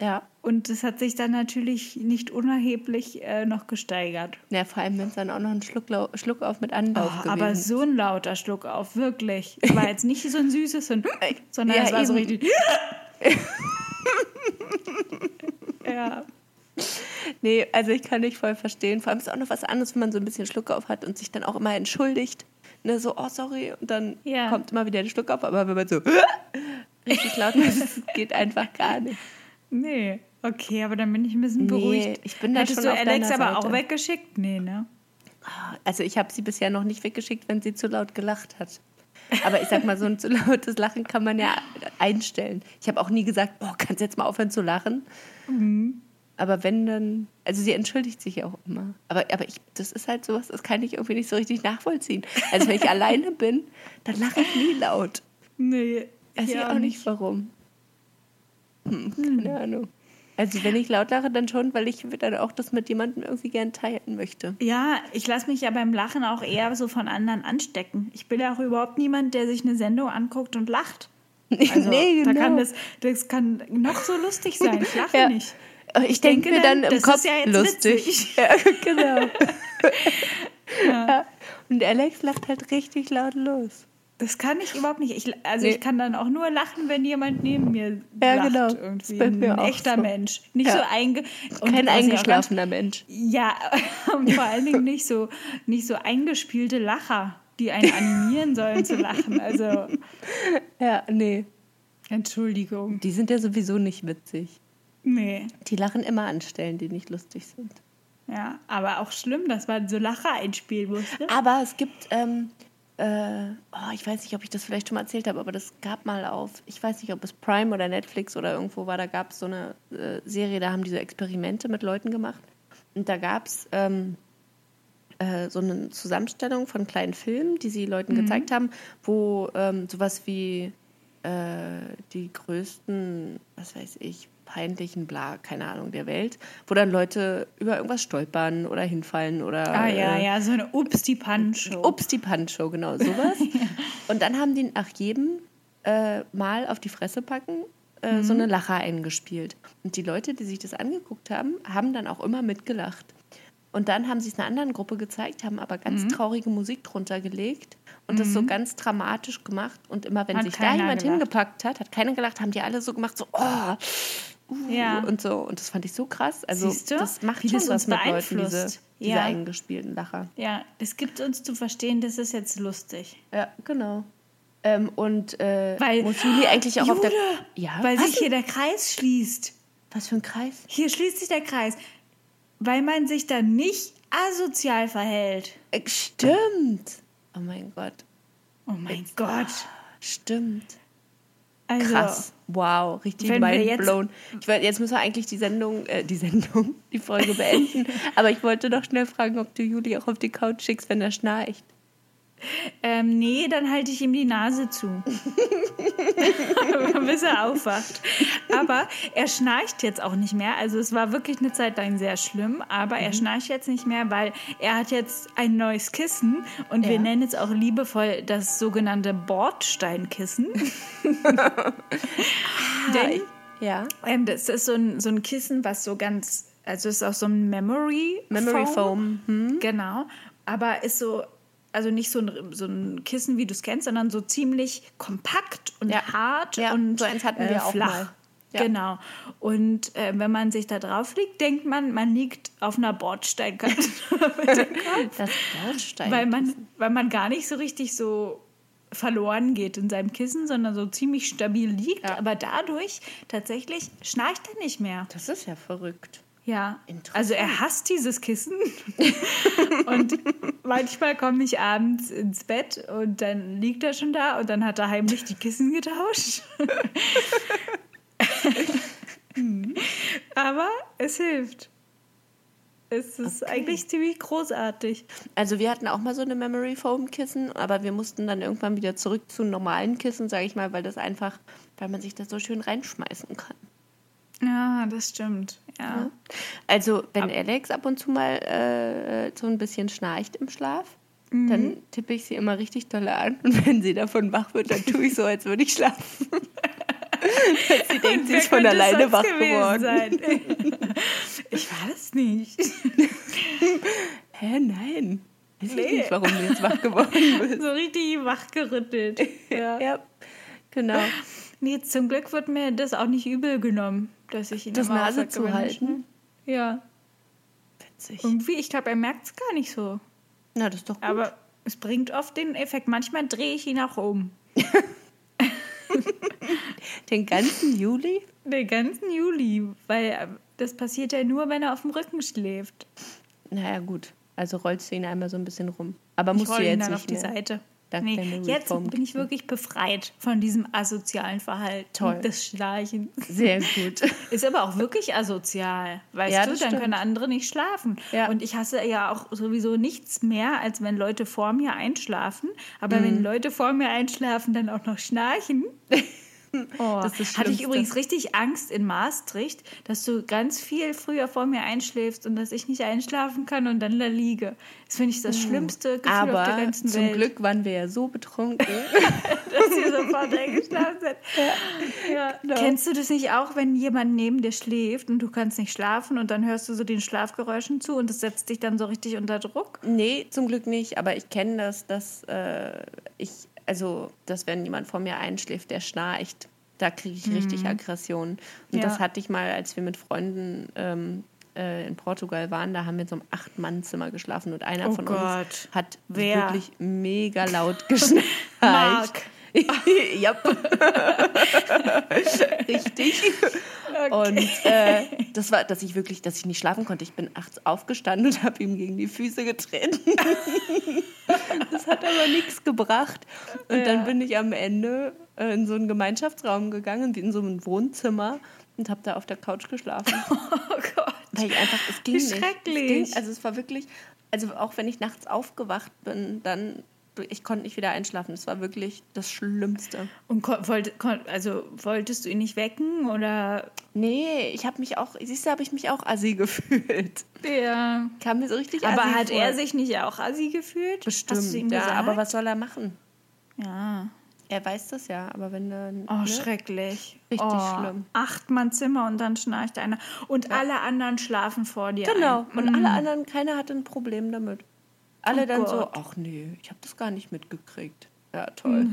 ja. Und das hat sich dann natürlich nicht unerheblich äh, noch gesteigert. Ja, vor allem, wenn es dann auch noch ein Schluck, Schluck auf mit Anlauf Oh, gewesen aber so ein lauter Schluck auf, wirklich. Es war jetzt nicht so ein süßes, so ein, sondern Ja, es war so eben. richtig. ja. Nee, also ich kann dich voll verstehen. Vor allem ist es auch noch was anderes, wenn man so ein bisschen Schluck auf hat und sich dann auch immer entschuldigt. Ne, so, oh, sorry. Und dann Ja. kommt immer wieder der Schluck auf. Aber wenn man so richtig laut ist, das geht einfach gar nicht. Nee. Okay, aber dann bin ich ein bisschen Nee, beruhigt. ich bin da Hättest schon du auf Alex aber auch Seite. weggeschickt? Nee, ne? Also ich habe sie bisher noch nicht weggeschickt, wenn sie zu laut gelacht hat. Aber ich sag mal, so ein zu lautes Lachen kann man ja einstellen. Ich habe auch nie gesagt, boah, kannst du jetzt mal aufhören zu lachen? Mhm. Aber wenn dann, also sie entschuldigt sich ja auch immer. Aber, aber ich, das ist halt sowas, das kann ich irgendwie nicht so richtig nachvollziehen. Also wenn ich alleine bin, dann lache ich nie laut. Nee. Weiß ich auch nicht warum. Hm, keine Ahnung. Also wenn ich laut lache, dann schon, weil ich dann auch das mit jemandem irgendwie gern teilen möchte. Ja, ich lasse mich ja beim Lachen auch eher so von anderen anstecken. Ich bin ja auch überhaupt niemand, der sich eine Sendung anguckt und lacht. Also, nee, da genau. kann das, das kann noch so lustig sein. Ich lache Ja. nicht. Ich, denke mir dann im das Kopf, ist ja jetzt lustig. Ja, genau. ja. Und Alex lacht halt richtig laut los. Das kann ich überhaupt nicht. Ich, also Nee. ich kann dann auch nur lachen, wenn jemand neben mir Ja, lacht. genau. Irgendwie. Mir Ein echter so. Mensch. Nicht Ja. so einge Kein ich eingeschlafener Mensch. Ganz, ja, und vor allen Dingen nicht so, nicht so eingespielte Lacher, die einen animieren sollen zu lachen. Also, Ja, nee. Entschuldigung. Die sind ja sowieso nicht witzig. Nee. Die lachen immer an Stellen, die nicht lustig sind. Ja, aber auch schlimm, dass man so Lacher einspielen musste. Aber es gibt, ähm, äh, oh, ich weiß nicht, ob ich das vielleicht schon mal erzählt habe, aber das gab mal auf, ich weiß nicht, ob es Prime oder Netflix oder irgendwo war, da gab es so eine äh, Serie, da haben die so Experimente mit Leuten gemacht. Und da gab es ähm, äh, so eine Zusammenstellung von kleinen Filmen, die sie Leuten gezeigt haben, wo ähm, sowas wie äh, die größten, was weiß ich, peinlichen Bla, keine Ahnung, der Welt, wo dann Leute über irgendwas stolpern oder hinfallen oder Ah ja, äh, ja, so eine Ups die Pan-Show. Ups, die Pancho, genau, sowas. Und dann haben die nach jedem äh, Mal auf die Fresse packen äh, so eine Lacher eingespielt. Und die Leute, die sich das angeguckt haben, haben dann auch immer mitgelacht. Und dann haben sie es einer anderen Gruppe gezeigt, haben aber ganz traurige Musik drunter gelegt und das so ganz dramatisch gemacht. Und immer wenn Hat sich da jemand gelacht. hingepackt hat, hat keiner gelacht, haben die alle so gemacht, so, oh, uh, Ja. und so. Und das fand ich so krass. Also, Siehst du, das macht wie schon das was mit Leuten, diese, beeinflusst. diese Ja. eingespielten Lacher. Ja, das gibt uns zu verstehen, das ist jetzt lustig. Ja, genau. Ähm, und äh, Weil, muss Juli eigentlich auch auf der. Jude, Ja, weil was, sich hier der Kreis schließt. was für ein Kreis? Hier schließt sich der Kreis. Weil man sich dann nicht asozial verhält. Äh, stimmt. Oh mein Gott. Oh mein Gott. Stimmt. Also, Krass. Wow, richtig jetzt- mindblown. Ich wollte, jetzt müssen wir eigentlich die Sendung, äh, die Sendung, die Folge beenden. Aber ich wollte doch schnell fragen, ob du Juli auch auf die Couch schickst, wenn er schnarcht. Ähm, nee, dann halte ich ihm die Nase zu. Bis er aufwacht. Aber er schnarcht jetzt auch nicht mehr. Also es war wirklich eine Zeit lang sehr schlimm, aber er schnarcht jetzt nicht mehr, weil er hat jetzt ein neues Kissen und wir Ja. nennen es auch liebevoll das sogenannte Bordsteinkissen. Denn Ja. ähm, das ist so ein, so ein Kissen, was so ganz, also es ist auch so ein Memory, Memory Foam. Hm? Genau, aber ist so, also nicht so ein, so ein Kissen, wie du es kennst, sondern so ziemlich kompakt und Ja. hart Ja, und so eins hatten wir äh, auch flach. mal. Ja. Genau. Und äh, wenn man sich da drauf liegt, denkt man, man liegt auf einer Bordsteinkante. Das Bordstein. weil, man, weil man gar nicht so richtig so verloren geht in seinem Kissen, sondern so ziemlich stabil liegt. Ja. Aber dadurch tatsächlich schnarcht er nicht mehr. das ist ja verrückt. Ja, also er hasst dieses Kissen. und manchmal komme ich abends ins Bett und dann liegt er schon da und dann hat er heimlich die Kissen getauscht. Aber es hilft. Es ist eigentlich ziemlich großartig. Also wir hatten auch mal so eine Memory Foam Kissen, aber wir mussten dann irgendwann wieder zurück zu normalen Kissen, sage ich mal, weil das einfach, weil man sich das so schön reinschmeißen kann. Ja, das stimmt. Ja. Also wenn Alex ab und zu mal äh, so ein bisschen schnarcht im Schlaf, Mhm. dann tippe ich sie immer richtig doll an und wenn sie davon wach wird, dann tue ich so, als würde ich schlafen. Sie denkt, sie ist von alleine wach geworden. Ich war das nicht. Hä, nein. Weiß ich Nee. nicht, warum du jetzt wach geworden bist. So richtig wachgerüttelt. Ja. Ja, genau. Nee, zum Glück wird mir das auch nicht übel genommen, dass ich ihn Das immer Nase zu halten? Ja, Witzig. irgendwie, ich glaube, er merkt es gar nicht so. Na, das ist doch gut. Aber es bringt oft den Effekt. Manchmal drehe ich ihn auch um. Den ganzen Juli? Den ganzen Juli, weil äh, das passiert ja nur, wenn er auf dem Rücken schläft. Naja, gut. Also rollst du ihn einmal so ein bisschen rum. Aber musst du rolle ihn jetzt dann nicht auf die mehr. Seite. Nee, jetzt Reform- bin ich wirklich befreit von diesem asozialen Verhalten Toll. des Schnarchens. Sehr gut. Ist aber auch wirklich asozial, weißt Ja, du? Dann stimmt. können andere nicht schlafen. Ja. Und ich hasse ja auch sowieso nichts mehr, als wenn Leute vor mir einschlafen. Aber Mhm. wenn Leute vor mir einschlafen, dann auch noch schnarchen, Oh, Das ist das hatte ich übrigens richtig Angst in Maastricht, dass du ganz viel früher vor mir einschläfst und dass ich nicht einschlafen kann und dann da liege. Das finde ich das schlimmste Gefühl auf der Aber ganzen zum Welt. Glück waren wir ja so betrunken. dass wir sofort eingeschlafen sind. Ja. genau. Kennst du das nicht auch, wenn jemand neben dir schläft und du kannst nicht schlafen und dann hörst du so den Schlafgeräuschen zu und das setzt dich dann so richtig unter Druck? nee, zum Glück nicht. Aber ich kenne das, dass äh, ich, also, dass wenn jemand vor mir einschläft, der schnarcht, da kriege ich richtig Aggression. Und Mhm. Ja. das hatte ich mal, als wir mit Freunden ähm, äh, in Portugal waren. Da haben wir in so einem Acht-Mann-Zimmer geschlafen und einer Oh von Gott. uns hat Wer? wirklich mega laut geschnarcht. ja. Richtig. Und äh, das war, dass ich wirklich, dass ich nicht schlafen konnte. Ich bin nachts aufgestanden und habe ihm gegen die Füße getreten. das hat aber nichts gebracht. Und dann bin ich am Ende äh, in so einen Gemeinschaftsraum gegangen, wie in so ein Wohnzimmer und habe da auf der Couch geschlafen. Oh Gott. Weil ich einfach, es ging Wie nicht. Es schrecklich. ging, also es war wirklich, also auch wenn ich nachts aufgewacht bin, dann, ich konnte nicht wieder einschlafen. Es war wirklich das Schlimmste. Und kon wollt, kon also wolltest du ihn nicht wecken oder? Nee, ich habe mich auch, siehst du, habe ich mich auch assi gefühlt. Ja. Kam mir so richtig assi Aber hat vor. er sich nicht auch assi gefühlt? bestimmt, ja, aber was soll er machen? Ja. Er weiß das ja, aber wenn dann. Oh, ne? schrecklich. Richtig oh, schlimm. Acht Mann Zimmer und dann schnarcht einer. Und alle anderen schlafen vor dir. Genau. Ein. Und alle anderen, keiner hatte ein Problem damit. Alle Oh dann so, Gott. ach nee, ich habe das gar nicht mitgekriegt. Ja, toll.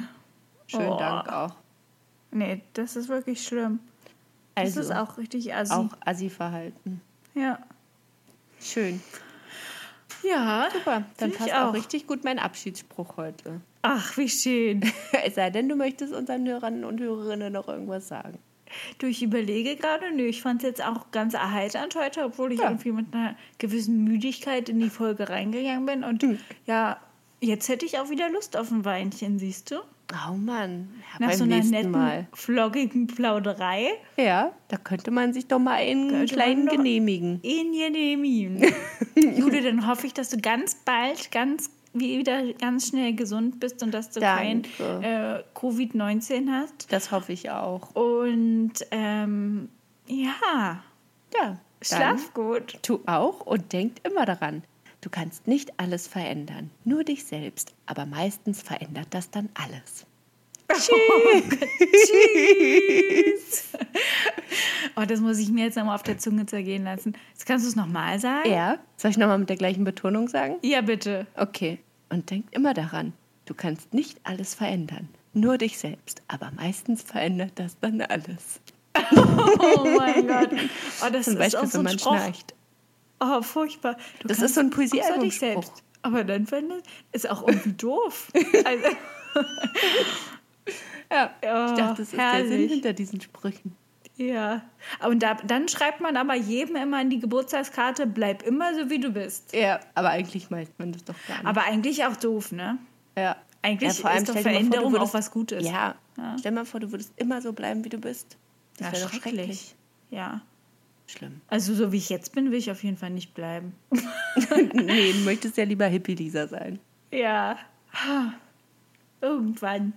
Schönen Oh. Dank auch. Nee, das ist wirklich schlimm. Das Also, ist auch richtig assi. auch Assi-Verhalten. Ja. Schön. Ja. Super, dann passt auch auch. richtig gut mein Abschiedsspruch heute. Ach, wie schön. Es sei denn, du möchtest unseren Hörern und Hörerinnen noch irgendwas sagen. Du, ich überlege gerade, nö, ich fand es jetzt auch ganz erheiternd heute, obwohl ich Ja. irgendwie mit einer gewissen Müdigkeit in die Folge reingegangen bin. Und Hm. ja, jetzt hätte ich auch wieder Lust auf ein Weinchen, siehst du? Oh Mann, ja, Nach so einer netten, Mal. floggigen Plauderei. Ja, da könnte man sich doch mal einen Könnte kleinen genehmigen. In Jenemin. Jude, dann hoffe ich, dass du ganz bald, ganz wieder ganz schnell gesund bist und dass du kein Danke. äh, Covid-19 hast. Das hoffe ich auch. Und ähm, ja, Ja, schlaf gut. Tu auch und denk immer daran. Du kannst nicht alles verändern, nur dich selbst. Aber meistens verändert das dann alles. Oh, das muss ich mir jetzt nochmal auf der Zunge zergehen lassen. Jetzt kannst du es nochmal sagen? Ja, soll ich nochmal mit der gleichen Betonung sagen? Ja, bitte. Okay. Und denk immer daran, du kannst nicht alles verändern, nur dich selbst. Aber meistens verändert das dann alles. Oh mein Gott. Oh, das Zum ist auch Beispiel, so wenn ein man Spruch. schnarcht. Oh, furchtbar. Du Das ist so ein selbst. Aber dann findest ist auch irgendwie doof. Also, Ja, Oh, ich dachte, das ist der Sinn herrlich. hinter diesen Sprüchen. ja. Und da, dann schreibt man aber jedem immer in die Geburtstagskarte, bleib immer so, wie du bist. Ja, aber eigentlich meint man das doch gar nicht. Aber eigentlich auch doof, ne? ja. Eigentlich ja, vor allem ist doch dir mal vor, Veränderung würdest- auch was Gutes. Ja. Ja. stell mal vor, du würdest immer so bleiben, wie du bist. Das Ja, wäre doch schrecklich. schrecklich. Ja. Schlimm. Also so wie ich jetzt bin, will ich auf jeden Fall nicht bleiben. nee, du möchtest ja lieber Hippie-Lisa sein. Ja. Ha. Irgendwann.